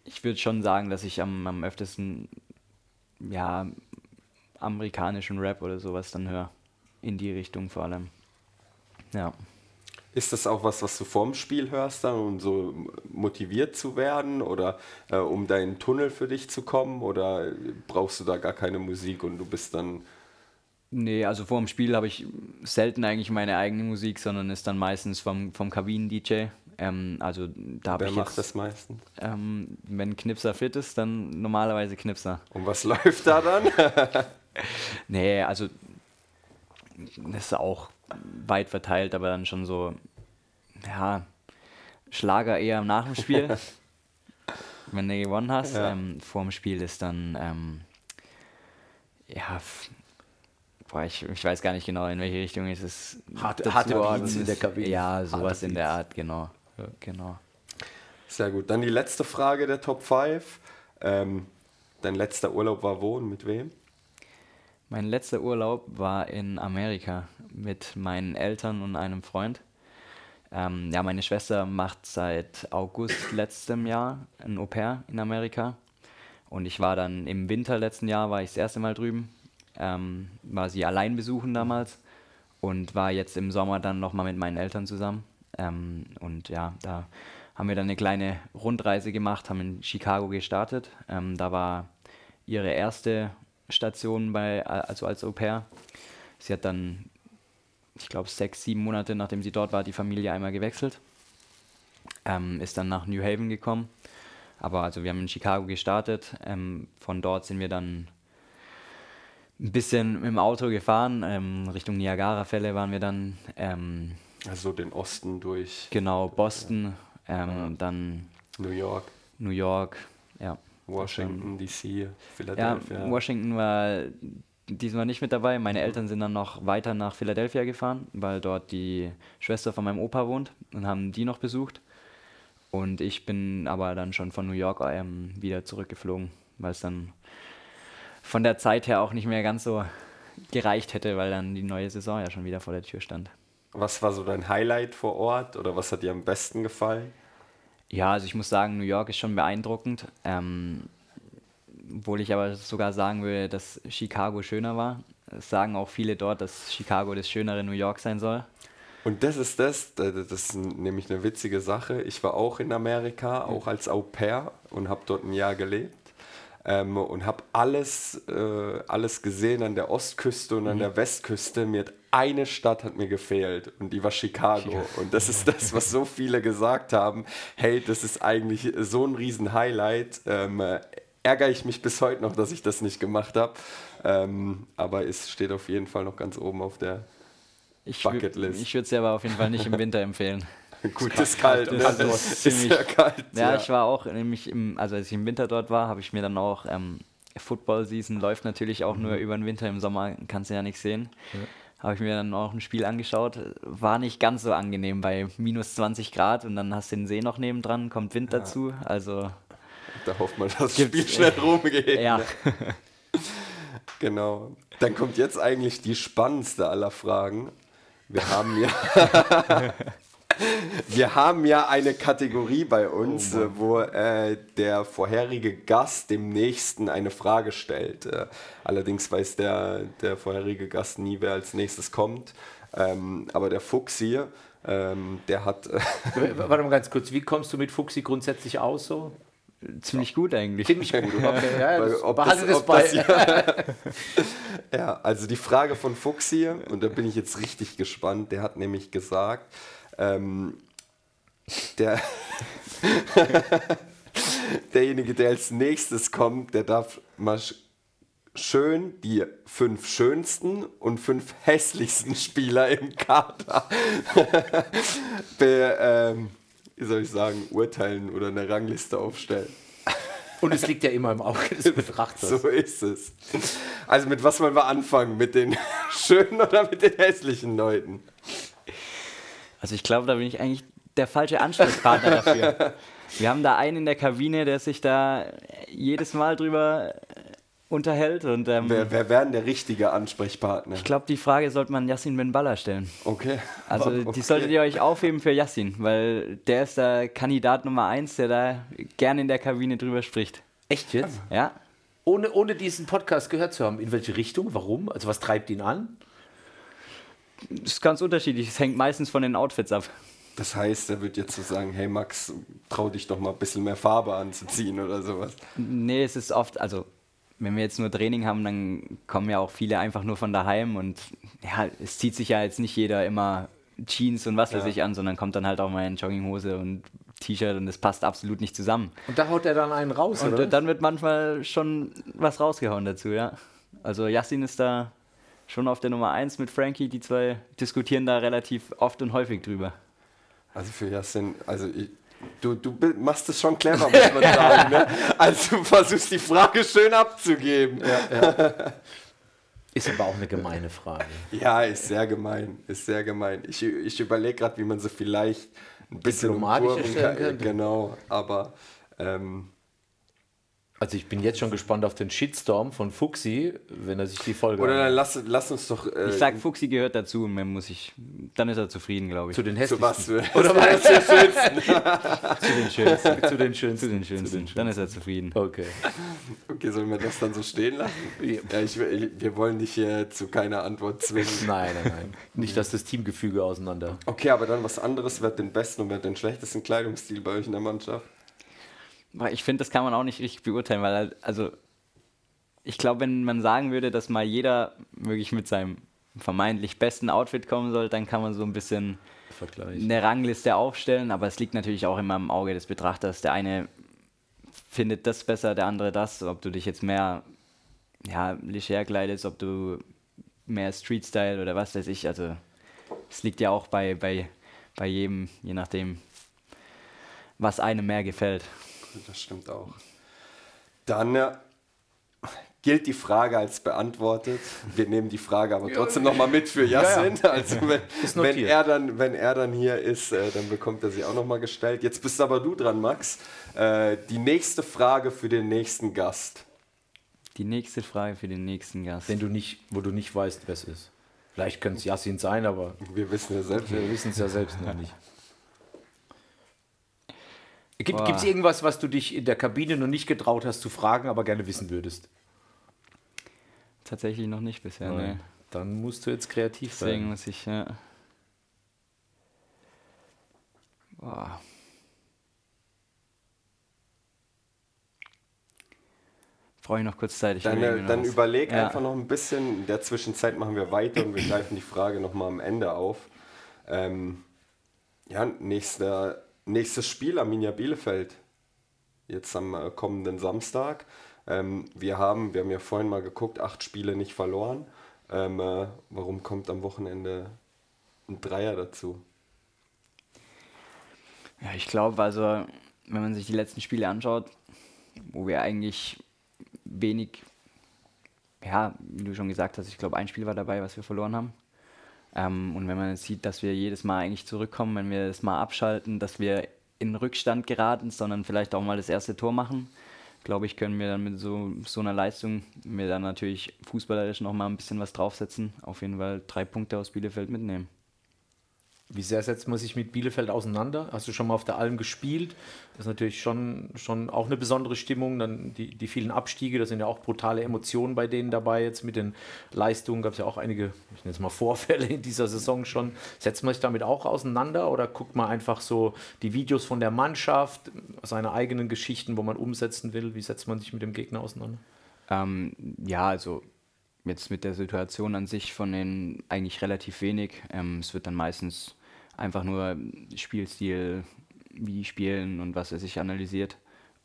ich würde schon sagen, dass ich am, am öftesten ja amerikanischen Rap oder sowas dann höre. In die Richtung vor allem. Ja. Ist das auch was, was du vorm Spiel hörst, dann, um so motiviert zu werden oder äh, um deinen Tunnel für dich zu kommen? Oder brauchst du da gar keine Musik und du bist dann. Nee, also vor dem Spiel habe ich selten eigentlich meine eigene Musik, sondern ist dann meistens vom, vom Kabinen-DJ. Ähm, also da habe Wer ich macht jetzt, das meistens? ähm, wenn Knipser fit ist, dann normalerweise Knipser. Und was läuft da dann? Nee, also das ist auch weit verteilt, aber dann schon so, ja, Schlager eher nach dem Spiel, wenn du gewonnen hast. Ja. Ähm, vor dem Spiel ist dann, ähm, ja, boah, ich, ich weiß gar nicht genau, in welche Richtung es ist. Harte- dazu harte Beats in der Kabine. Ja, Harte sowas in der. Art, genau. genau. Sehr gut. Dann die letzte Frage der Top 5. Ähm, dein letzter Urlaub war wo und mit wem? Mein letzter Urlaub war in Amerika mit meinen Eltern und einem Freund. Ähm, ja, meine Schwester macht seit August letztem Jahr ein Au pair in Amerika. Und ich war dann im Winter letzten Jahr, war ich das erste Mal drüben. Ähm, war sie allein besuchen damals und war jetzt im Sommer dann nochmal mit meinen Eltern zusammen. Ähm, und ja, da haben wir dann eine kleine Rundreise gemacht, haben in Chicago gestartet. Ähm, da war ihre erste Station bei, also als Au pair. Sie hat dann, ich glaube, sechs, sieben Monate nachdem sie dort war, die Familie einmal gewechselt. Ähm, ist dann nach New Haven gekommen. Aber also wir haben in Chicago gestartet. Ähm, von dort sind wir dann ein bisschen im Auto gefahren. Ähm, Richtung Niagara-Fälle waren wir dann. Ähm, Also den Osten durch genau, Boston, ähm, dann New York, New York, ja. Washington, D.C., Ja, Philadelphia. Washington war diesmal nicht mit dabei. Meine Eltern sind dann noch weiter nach Philadelphia gefahren, weil dort die Schwester von meinem Opa wohnt und haben die noch besucht. Und ich bin aber dann schon von New York ähm, wieder zurückgeflogen, weil es dann von der Zeit her auch nicht mehr ganz so gereicht hätte, weil dann die neue Saison ja schon wieder vor der Tür stand. Was war so dein Highlight vor Ort oder was hat dir am besten gefallen? Ja, also ich muss sagen, New York ist schon beeindruckend. Ähm, obwohl ich aber sogar sagen würde, dass Chicago schöner war. Es sagen auch viele dort, dass Chicago das schönere New York sein soll. Und das ist das, das ist nämlich eine witzige Sache. Ich war auch in Amerika, auch als Au pair und habe dort ein Jahr gelebt. Ähm, und habe alles, äh, alles gesehen an der Ostküste und an der Westküste. Mir hat eine Stadt hat mir gefehlt und die war Chicago. Und das ist das, was so viele gesagt haben. Hey, das ist eigentlich so ein riesen Highlight. Ähm, äh, ärgere ich mich bis heute noch, dass ich das nicht gemacht habe. Ähm, aber es steht auf jeden Fall noch ganz oben auf der Ich, Bucketlist. ich würde es dir aber auf jeden Fall nicht im Winter empfehlen. Gut, ist kalt. Ne? Das Also, ist ist ziemlich- kalt. Ja, ich war auch nämlich im, also als ich im Winter dort war, habe ich mir dann auch ähm, Football Season läuft natürlich auch nur über den Winter, im Sommer kannst du ja nicht sehen. Habe ich mir dann auch ein Spiel angeschaut. War nicht ganz so angenehm bei minus 20 Grad und dann hast du den See noch nebendran, kommt Wind dazu. Also Da hofft man, dass das Spiel schnell rumgeht. ja, Ne? Genau. Dann kommt jetzt eigentlich die spannendste aller Fragen. Wir haben ja, wir haben ja eine Kategorie bei uns, äh, wo äh, der vorherige Gast dem nächsten eine Frage stellt. Äh, allerdings weiß der, der vorherige Gast nie, wer als nächstes kommt. Ähm, aber der Fuchs hier, ähm, der hat. Äh, Warte mal ganz kurz, wie kommst du mit Fuchsi grundsätzlich aus so? ziemlich gut eigentlich. Ziemlich gut. Okay, ja, das, ob das- das, ob bei. das Ja, also die Frage von Fuchs hier, und da bin ich jetzt richtig gespannt, der hat nämlich gesagt, ähm, der, derjenige, der als nächstes kommt, der darf mal sch schön die fünf schönsten und fünf hässlichsten Spieler im Kader be, ähm, wie soll ich sagen, urteilen oder eine Rangliste aufstellen. Und es liegt ja immer im Auge des Betrachters. So ist es. Also mit was wollen wir anfangen? Mit den schönen oder mit den hässlichen Leuten? Also ich glaube, da bin ich eigentlich der falsche Ansprechpartner dafür. Wir haben da einen in der Kabine, der sich da jedes Mal drüber äh, unterhält und ähm, Wer, wer wäre denn der richtige Ansprechpartner? ich glaube, die Frage sollte man Yassin Ben Balla stellen. Okay. Also Okay. die solltet ihr euch aufheben für Yassin, weil der ist der Kandidat Nummer eins, der da gerne in der Kabine drüber spricht. Echt jetzt? Ja, Ohne, ohne diesen Podcast gehört zu haben. In welche Richtung? Warum? Also was treibt ihn an? Das ist ganz unterschiedlich. Es hängt meistens von den Outfits ab. Das heißt, er wird jetzt so sagen, hey Max, trau dich doch mal ein bisschen mehr Farbe anzuziehen oder sowas. Nee, es ist oft, also wenn wir jetzt nur Training haben, dann kommen ja auch viele einfach nur von daheim und ja, es zieht sich ja jetzt nicht jeder immer Jeans und was weiß Ja. ich an, sondern kommt dann halt auch mal in Jogginghose und T-Shirt und das passt absolut nicht zusammen. Und da haut er dann einen raus, Und oder? dann wird manchmal schon was rausgehauen dazu, ja. Also Yassin ist da schon auf der Nummer 1 mit Frankie, die zwei diskutieren da relativ oft und häufig drüber. Also für Yassin, also ich, du, du machst es schon clever, muss man sagen. Ne? Also du versuchst die Frage schön abzugeben. Ja, Ist aber auch eine gemeine Frage. ist sehr gemein, ist sehr gemein. Ich, ich überlege gerade, wie man sie vielleicht ein bisschen umkurven kann. Genau, aber ähm, Also ich bin jetzt schon gespannt auf den Shitstorm von Fuxi, wenn er sich die Folge oder dann lass, lass uns doch äh, Ich sag, Fuchsi gehört dazu und man muss ich, dann ist er zufrieden, glaube ich. zu den zu hässlichsten. was für Oder was? zu den schönsten. zu den schönsten. zu den schönsten. Dann ist er zufrieden. Okay. Okay, sollen wir das dann so stehen lassen? Ja, ich, wir wollen dich hier zu keiner Antwort zwingen. Nein, nein, nein. Nicht, dass das Teamgefüge auseinander. Okay, aber dann was anderes. Wer hat den besten und wer hat den schlechtesten Kleidungsstil bei euch in der Mannschaft? Ich finde, das kann man auch nicht richtig beurteilen, weil halt, also ich glaube, wenn man sagen würde, dass mal jeder wirklich mit seinem vermeintlich besten Outfit kommen soll, dann kann man so ein bisschen Vergleich. eine Rangliste aufstellen, aber es liegt natürlich auch immer im Auge des Betrachters. Der eine findet das besser, der andere das, ob du dich jetzt mehr ja, leger kleidest, ob du mehr Street-Style oder was weiß ich, also es liegt ja auch bei, bei, bei jedem, je nachdem, was einem mehr gefällt. Das stimmt auch. Dann äh, gilt die Frage als beantwortet. Wir nehmen die Frage aber trotzdem nochmal mit für Yassin. Also wenn, wenn, er dann, wenn er dann hier ist, äh, dann bekommt er sie auch nochmal gestellt. Jetzt bist aber du dran, Max. Äh, die nächste Frage für den nächsten Gast. Die nächste Frage für den nächsten Gast. Den du nicht, wo du nicht weißt, wer es ist. Vielleicht könnte es Yassin sein, aber Wir wissen ja selbst. wir wissen es ja selbst noch nicht. Gibt es irgendwas, was du dich in der Kabine noch nicht getraut hast zu fragen, aber gerne wissen würdest? Tatsächlich noch nicht bisher, ne. Dann musst du jetzt kreativ Deswegen sein. muss ich, ja. Boah. brauche ich noch kurz Zeit. Ich Dann, überlege äh, dann überleg Ja. einfach noch ein bisschen. In der Zwischenzeit machen wir weiter und wir greifen die Frage nochmal am Ende auf. Ähm, ja, nächster, nächstes Spiel Arminia Bielefeld. Jetzt am äh, kommenden Samstag. Ähm, wir, haben, wir haben ja vorhin mal geguckt, acht Spiele nicht verloren. Ähm, äh, warum kommt am Wochenende ein Dreier dazu? Ja, ich glaube, also, wenn man sich die letzten Spiele anschaut, wo wir eigentlich wenig, ja, wie du schon gesagt hast, ich glaube, ein Spiel war dabei, was wir verloren haben. Ähm, und wenn man sieht, dass wir jedes Mal eigentlich zurückkommen, wenn wir das mal abschalten, dass wir in Rückstand geraten, sondern vielleicht auch mal das erste Tor machen, glaube ich, können wir dann mit so, so einer Leistung, wir dann natürlich fußballerisch noch mal ein bisschen was draufsetzen, auf jeden Fall drei Punkte aus Bielefeld mitnehmen. Wie sehr setzt man sich mit Bielefeld auseinander? Hast du schon mal auf der Alm gespielt? Das ist natürlich schon, schon auch eine besondere Stimmung. Dann die, die vielen Abstiege, da sind ja auch brutale Emotionen bei denen dabei. Jetzt mit den Leistungen gab es ja auch einige, ich nenne mal Vorfälle in dieser Saison schon. Setzt man sich damit auch auseinander oder guckt man einfach so die Videos von der Mannschaft, seine eigenen Geschichten, wo man umsetzen will? Wie setzt man sich mit dem Gegner auseinander? Ähm, ja, also jetzt mit der Situation an sich von denen eigentlich relativ wenig. Ähm, es wird dann meistens einfach nur Spielstil, wie spielen und was er sich analysiert.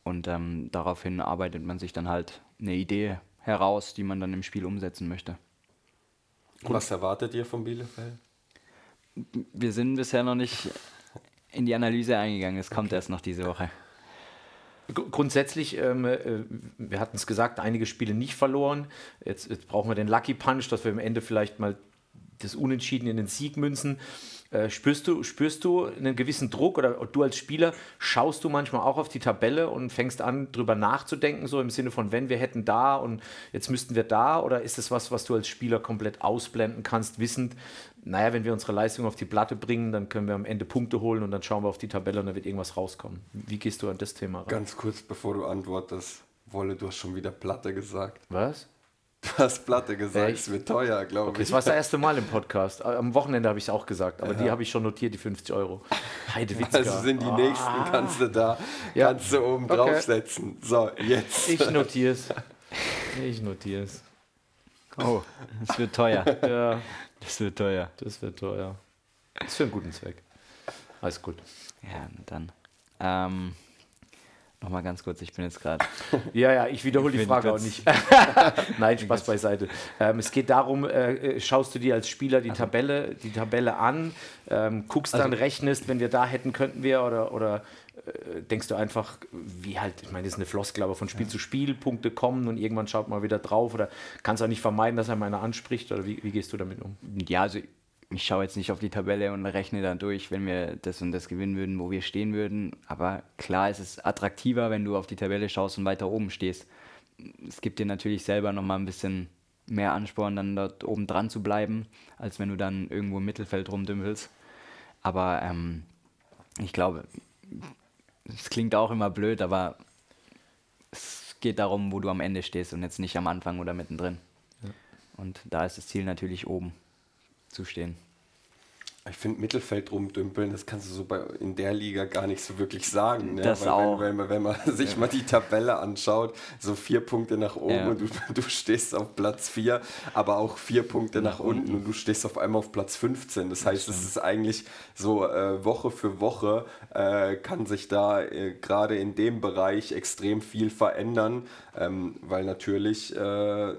Und ähm, daraufhin arbeitet man sich dann halt eine Idee heraus, die man dann im Spiel umsetzen möchte. Was erwartet ihr von Bielefeld? Wir sind bisher noch nicht in die Analyse eingegangen. Es kommt erst noch diese Woche. Gr- Grundsätzlich, ähm, äh, wir hatten es gesagt, einige Spiele nicht verloren. Jetzt, jetzt brauchen wir den Lucky Punch, dass wir am Ende vielleicht mal das Unentschieden in den Sieg münzen. Äh, spürst, du, spürst du einen gewissen Druck oder du als Spieler schaust du manchmal auch auf die Tabelle und fängst an, drüber nachzudenken, so im Sinne von, wenn wir hätten da und jetzt müssten wir da? Oder ist das was, was du als Spieler komplett ausblenden kannst, wissend, naja, wenn wir unsere Leistung auf die Platte bringen, dann können wir am Ende Punkte holen und dann schauen wir auf die Tabelle und dann wird irgendwas rauskommen. Wie gehst du an das Thema ran? Ganz kurz, bevor du antwortest. Wolle, du hast schon wieder Platte gesagt. Was? Du hast Platte gesagt, Echt? es wird teuer, glaube Okay, ich. das war das erste Mal im Podcast. Am Wochenende habe ich es auch gesagt, aber die habe ich schon notiert, die 50 Euro. Heidewitzka. Also sind die nächsten, kannst du da, Ja. kannst du oben Okay. draufsetzen. So, jetzt. Ich notiere es. Ich notiere es. Oh, es wird teuer. Ja, Das wird teuer. das wird teuer. Das ist für einen guten Zweck. Alles gut. Ja, dann. Ähm, Nochmal ganz kurz, ich bin jetzt gerade. Ja, ja, ich wiederhole die bin Frage auch nicht. Nein, Spaß beiseite. Ähm, es geht darum, äh, äh, schaust du dir als Spieler die Tabelle, die Tabelle an, ähm, guckst dann, rechnest, wenn wir da hätten, könnten wir oder, oder äh, denkst du einfach, wie halt, ich meine, das ist eine Floskel, aber von Spiel zu Spiel Punkte kommen und irgendwann schaut man wieder drauf oder kannst auch nicht vermeiden, dass einem einer anspricht oder wie, wie gehst du damit um? Ja, also ich schaue jetzt nicht auf die Tabelle und rechne dann durch, wenn wir das und das gewinnen würden, wo wir stehen würden. Aber klar ist es attraktiver, wenn du auf die Tabelle schaust und weiter oben stehst. Es gibt dir natürlich selber nochmal ein bisschen mehr Ansporn, dann dort oben dran zu bleiben, als wenn du dann irgendwo im Mittelfeld rumdümpelst. Aber ähm, ich glaube, es klingt auch immer blöd, aber es geht darum, wo du am Ende stehst und jetzt nicht am Anfang oder mittendrin. Und da ist das Ziel natürlich oben zu stehen. Ich finde Mittelfeld rumdümpeln, das kannst du so bei, in der Liga gar nicht so wirklich sagen. Ne? Das Weil auch. Wenn, wenn, man- wenn man sich mal die Tabelle anschaut, so vier Punkte nach oben Ja. und du, du stehst auf Platz vier, aber auch vier Punkte nach, Nach unten. unten. und du stehst auf einmal auf Platz 15. Das heißt, es ist eigentlich so äh, Woche für Woche äh, kann sich da äh, gerade in dem Bereich extrem viel verändern, ähm, weil natürlich äh,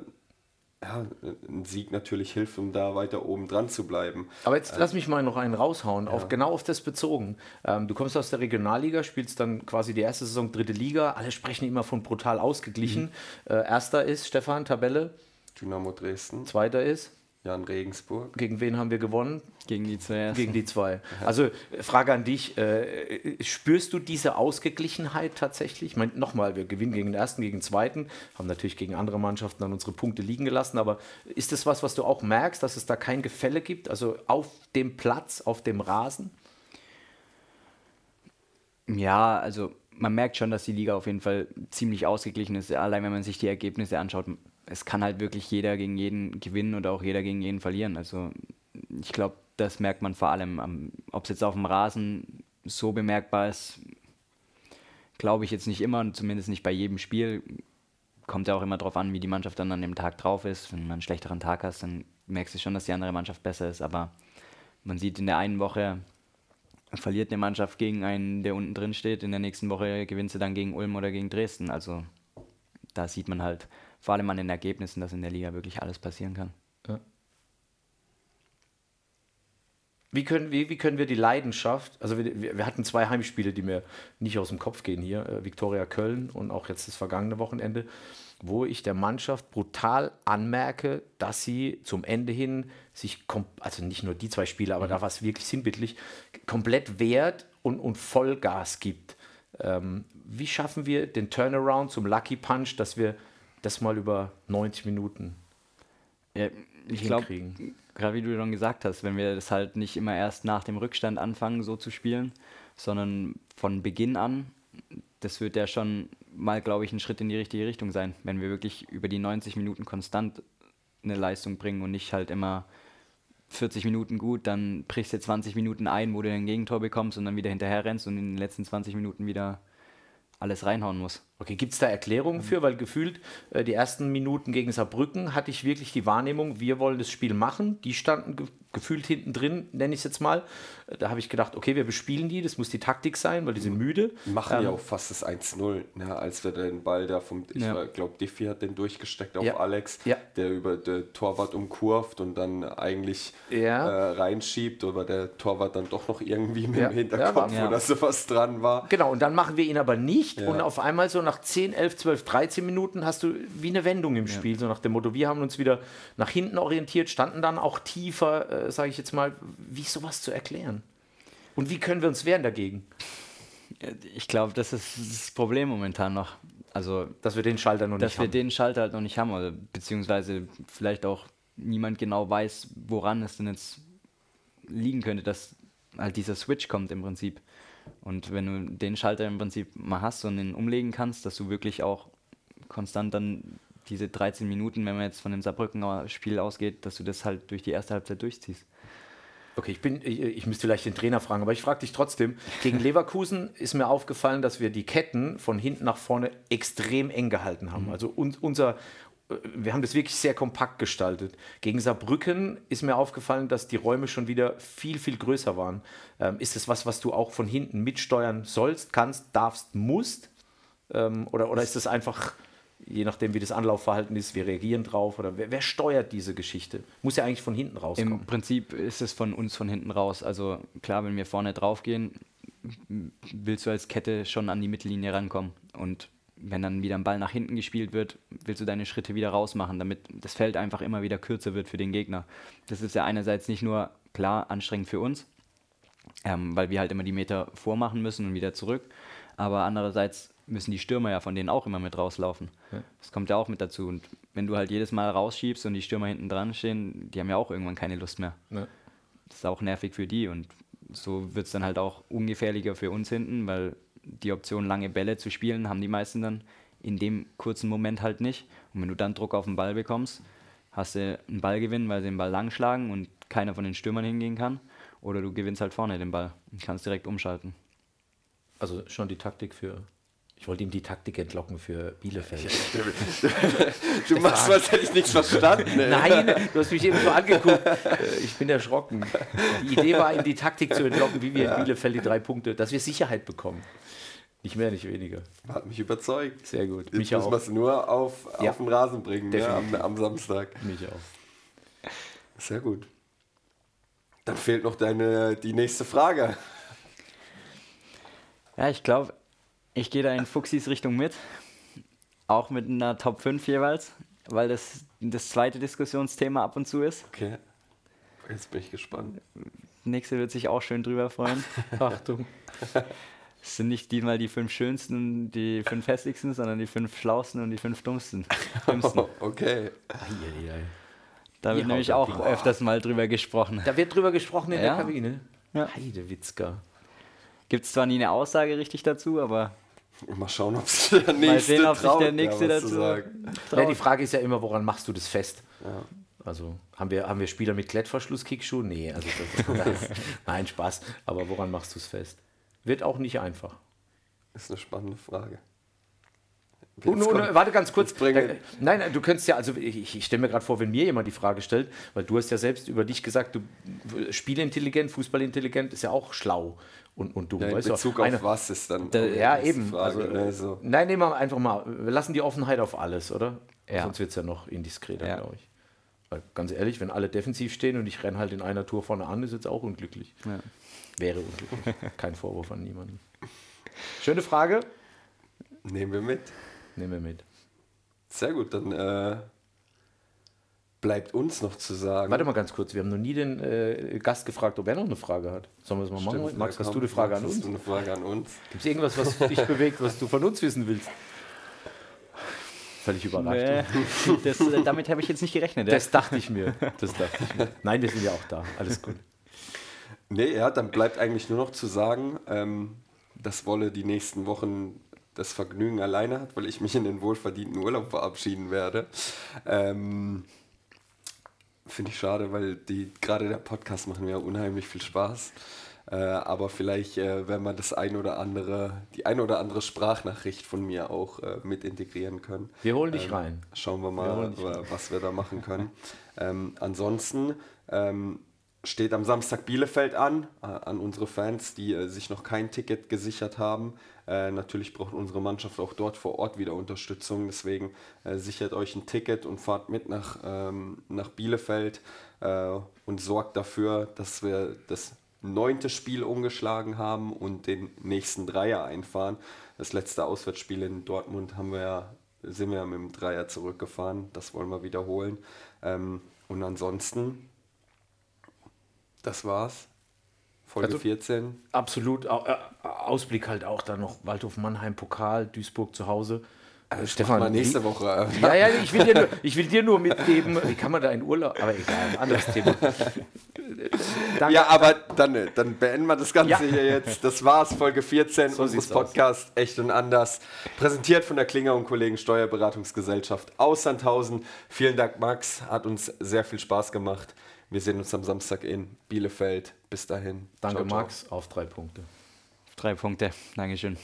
ja, ein Sieg natürlich hilft, um da weiter oben dran zu bleiben. Aber jetzt lass mich mal noch einen raushauen, auf, genau auf das bezogen. Ähm, du kommst aus der Regionalliga, spielst dann quasi die erste Saison dritte Liga. Alle sprechen immer von brutal ausgeglichen. Äh, erster ist Stefan, Tabelle. Dynamo Dresden, Zweiter ist, Jan Regensburg. gegen wen haben wir gewonnen? Gegen die zuerst. Gegen die zwei. Also äh, Frage an dich, äh, spürst du diese Ausgeglichenheit tatsächlich? Ich meine, nochmal, wir gewinnen gegen den ersten, gegen den zweiten, haben natürlich gegen andere Mannschaften dann unsere Punkte liegen gelassen, aber ist das was, was du auch merkst, dass es da kein Gefälle gibt? Also auf dem Platz, auf dem Rasen? Ja, also man merkt schon, dass die Liga auf jeden Fall ziemlich ausgeglichen ist. Allein wenn man sich die Ergebnisse anschaut, es kann halt wirklich jeder gegen jeden gewinnen oder auch jeder gegen jeden verlieren. Also ich glaube, das merkt man vor allem. Ob es jetzt auf dem Rasen so bemerkbar ist, glaube ich jetzt nicht immer und zumindest nicht bei jedem Spiel. kommt ja auch immer darauf an, wie die Mannschaft dann an dem Tag drauf ist. Wenn man einen schlechteren Tag hast, dann merkst du schon, dass die andere Mannschaft besser ist. Aber man sieht in der einen Woche, verliert eine Mannschaft gegen einen, der unten drin steht. In der nächsten Woche gewinnt sie dann gegen Ulm oder gegen Dresden. Also da sieht man halt vor allem an den Ergebnissen, dass in der Liga wirklich alles passieren kann. Ja. Wie können, wie, wie können wir die Leidenschaft, also wir, wir hatten zwei Heimspiele, die mir nicht aus dem Kopf gehen hier, äh, Viktoria Köln und auch jetzt das vergangene Wochenende, wo ich der Mannschaft brutal anmerke, dass sie zum Ende hin sich, also nicht nur die zwei Spiele, aber mhm. da war es wirklich sinnbildlich, komplett wehrt und, und Vollgas gibt. Ähm, wie schaffen wir den Turnaround zum Lucky Punch, dass wir das mal über 90 Minuten ja, ich glaube, gerade wie du schon gesagt hast, wenn wir das halt nicht immer erst nach dem Rückstand anfangen, so zu spielen, sondern von Beginn an, das wird ja schon mal, glaube ich, ein Schritt in die richtige Richtung sein, wenn wir wirklich über die 90 Minuten konstant eine Leistung bringen und nicht halt immer 40 Minuten gut, dann brichst du 20 Minuten ein, wo du ein Gegentor bekommst und dann wieder hinterher rennst und in den letzten 20 Minuten wieder alles reinhauen muss. Okay, gibt es da Erklärungen für? Weil gefühlt äh, die ersten Minuten gegen Saarbrücken hatte ich wirklich die Wahrnehmung, wir wollen das Spiel machen. Die standen ge gefühlt hinten drin, nenne ich es jetzt mal. Äh, da habe ich gedacht, okay, wir bespielen die, das muss die Taktik sein, weil die sind müde. Machen ähm, ja auch fast das 1-0, ne, als wir den Ball da vom, ich ja. glaube, Diffie hat den durchgesteckt auf ja. Alex, ja. der über den Torwart umkurvt und dann eigentlich äh, reinschiebt, aber der Torwart dann doch noch irgendwie mit dem Hinterkopf, ja, wo da so was dran war. Genau, und dann machen wir ihn aber nicht und auf einmal so nach 10, 11, 12, 13 Minuten hast du wie eine Wendung im Spiel, ja. so nach dem Motto, wir haben uns wieder nach hinten orientiert, standen dann auch tiefer, äh, sage ich jetzt mal. Wie ist sowas zu erklären? Und wie können wir uns wehren dagegen? Ich glaube, das ist das Problem momentan noch. Also, dass wir den Schalter noch nicht haben. Dass wir den Schalter halt noch nicht haben, oder beziehungsweise vielleicht auch niemand genau weiß, woran es denn jetzt liegen könnte, dass halt dieser Switch kommt im Prinzip. Und wenn du den Schalter im Prinzip mal hast und ihn umlegen kannst, dass du wirklich auch konstant dann diese 13 Minuten, wenn man jetzt von dem Saarbrücken Spiel ausgeht, dass du das halt durch die erste Halbzeit durchziehst. Okay, ich, bin, ich, ich müsste vielleicht den Trainer fragen, aber ich frage dich trotzdem. Gegen Leverkusen ist mir aufgefallen, dass wir die Ketten von hinten nach vorne extrem eng gehalten haben. Mhm. Also un, unser, wir haben das wirklich sehr kompakt gestaltet. Gegen Saarbrücken ist mir aufgefallen, dass die Räume schon wieder viel, viel größer waren. Ähm, ist das was, was du auch von hinten mitsteuern sollst, kannst, darfst, musst? Ähm, oder, oder ist das einfach, je nachdem, wie das Anlaufverhalten ist, wir reagieren drauf? Oder wer, wer, steuert diese Geschichte? Muss ja eigentlich von hinten rauskommen. Im Prinzip ist es von uns von hinten raus. Also klar, wenn wir vorne drauf gehen, willst du als Kette schon an die Mittellinie rankommen. Und wenn dann wieder ein Ball nach hinten gespielt wird, willst du deine Schritte wieder rausmachen, damit das Feld einfach immer wieder kürzer wird für den Gegner. Das ist ja einerseits nicht nur klar anstrengend für uns, ähm, weil wir halt immer die Meter vormachen müssen und wieder zurück, aber andererseits müssen die Stürmer ja von denen auch immer mit rauslaufen. Ja. Das kommt ja auch mit dazu. Und wenn du halt jedes Mal rausschiebst und die Stürmer hinten dran stehen, die haben ja auch irgendwann keine Lust mehr. Ja. Das ist auch nervig für die und so wird es dann halt auch ungefährlicher für uns hinten, weil die Option, lange Bälle zu spielen, haben die meisten dann in dem kurzen Moment halt nicht. Und wenn du dann Druck auf den Ball bekommst, hast du einen Ballgewinn, weil sie den Ball lang schlagen und keiner von den Stürmern hingehen kann. Oder du gewinnst halt vorne den Ball und kannst direkt umschalten. Also schon die Taktik für. Ich wollte ihm die Taktik entlocken für Bielefeld. du machst was, hätte ich nichts verstanden. Ey. Nein, du hast mich eben so angeguckt. Äh, ich bin erschrocken. Die Idee war, ihm die Taktik zu entlocken, wie wir ja. in Bielefeld die drei Punkte, dass wir Sicherheit bekommen. Nicht mehr, nicht weniger. Hat mich überzeugt. Sehr gut. Jetzt mich muss man es nur auf, ja. auf den Rasen bringen ne, am, am, Samstag. Mich auch. Sehr gut. Dann fehlt noch deine, die nächste Frage. Ja, ich glaube, ich gehe da in Fuchsis Richtung mit. Auch mit einer Top 5 jeweils, weil das das zweite Diskussionsthema ab und zu ist. Okay. Jetzt bin ich gespannt. Nächste wird sich auch schön drüber freuen. Achtung. Es sind nicht diesmal die fünf schönsten, die fünf hässlichsten, sondern die fünf schlausten und die fünf dummsten. okay. Da wird nämlich auch Boah. öfters mal drüber gesprochen. Da wird drüber gesprochen in ja. der Kabine. Ja. Heidewitzka. Gibt es zwar nie eine Aussage richtig dazu, aber. Mal schauen, ob sich der nächste Mal sehen, ob sich der nächste dazu sagen. Ja, die Frage ist ja immer, woran machst du das fest? Ja. Also haben wir, haben wir Spieler mit Klettverschluss-Kickschuhen? Nee, also das, das, nein, Spaß. Aber woran machst du es fest? Wird auch nicht einfach. Ist eine spannende Frage. Und, und, warte ganz kurz. Da, nein, du könntest ja, also ich, ich stelle mir gerade vor, wenn mir jemand die Frage stellt, weil du hast ja selbst über dich gesagt, du spielintelligent, fußballintelligent ist ja auch schlau und, und dumm. Ja, in weißt Bezug du, auf was ist dann? Da, ja, eben. Frage, also, ne, so. Nein, nehmen wir einfach mal, wir lassen die Offenheit auf alles, oder? Ja. Sonst wird es ja noch indiskreter, Ja. glaube ich. Weil, ganz ehrlich, wenn alle defensiv stehen und ich renne halt in einer Tour vorne an, ist jetzt auch unglücklich. Ja. Wäre unglücklich. Kein Vorwurf an niemanden. Schöne Frage. Nehmen wir mit. Nehmen wir mit. Sehr gut, dann äh, bleibt uns noch zu sagen. Warte mal ganz kurz, wir haben noch nie den äh, Gast gefragt, ob er noch eine Frage hat. Sollen wir das mal machen? Stimmt, Max, ja, hast du eine Frage Max, an hast uns? du eine Frage an uns? Gibt es irgendwas, was dich bewegt, was du von uns wissen willst? Völlig überrascht. Nee, das, äh, damit habe ich jetzt nicht gerechnet. Das dachte ich mir. Das dachte ich mir. Nein, wir sind ja auch da. Alles gut. Nee, ja, dann bleibt eigentlich nur noch zu sagen, ähm, dass Wolle die nächsten Wochen das Vergnügen alleine hat, weil ich mich in den wohlverdienten Urlaub verabschieden werde. Ähm, Finde ich schade, weil die gerade der Podcast macht mir ja unheimlich viel Spaß. Äh, aber vielleicht äh, werden wir das ein oder andere, die ein oder andere Sprachnachricht von mir auch äh, mit integrieren können. Wir holen dich rein. Schauen wir Wir mal, wa- was wir da machen können. ähm, ansonsten ähm, steht am Samstag Bielefeld an, äh, an unsere Fans, die äh, sich noch kein Ticket gesichert haben. Äh, natürlich braucht unsere Mannschaft auch dort vor Ort wieder Unterstützung. Deswegen äh, sichert euch ein Ticket und fahrt mit nach, ähm, nach Bielefeld äh, und sorgt dafür, dass wir das neunte Spiel umgeschlagen haben und den nächsten Dreier einfahren. Das letzte Auswärtsspiel in Dortmund haben wir sind wir ja mit dem Dreier zurückgefahren. Das wollen wir wiederholen. Ähm, und ansonsten, das war's. Folge Also- 14. Absolut. Äh, Ausblick halt auch dann noch Waldhof Mannheim, Pokal, Duisburg zu Hause. Äh, Stefan, mal nächste Woche. Ja, ja, ich will, dir nur, ich will dir nur mitgeben, wie kann man da in Urlaub, aber egal, anderes Thema. Danke. Ja, aber dann, dann beenden wir das Ganze Ja. hier jetzt. Das war's, Folge 14 unseres sieht's aus. Podcasts Echt und Anders. Präsentiert von der Klinger und Kollegen Steuerberatungsgesellschaft aus Sandhausen. Vielen Dank, Max. Hat uns sehr viel Spaß gemacht. Wir sehen uns am Samstag in Bielefeld. Bis dahin. Danke, ciao, ciao. Max. Auf drei Punkte. Auf drei Punkte. Dankeschön.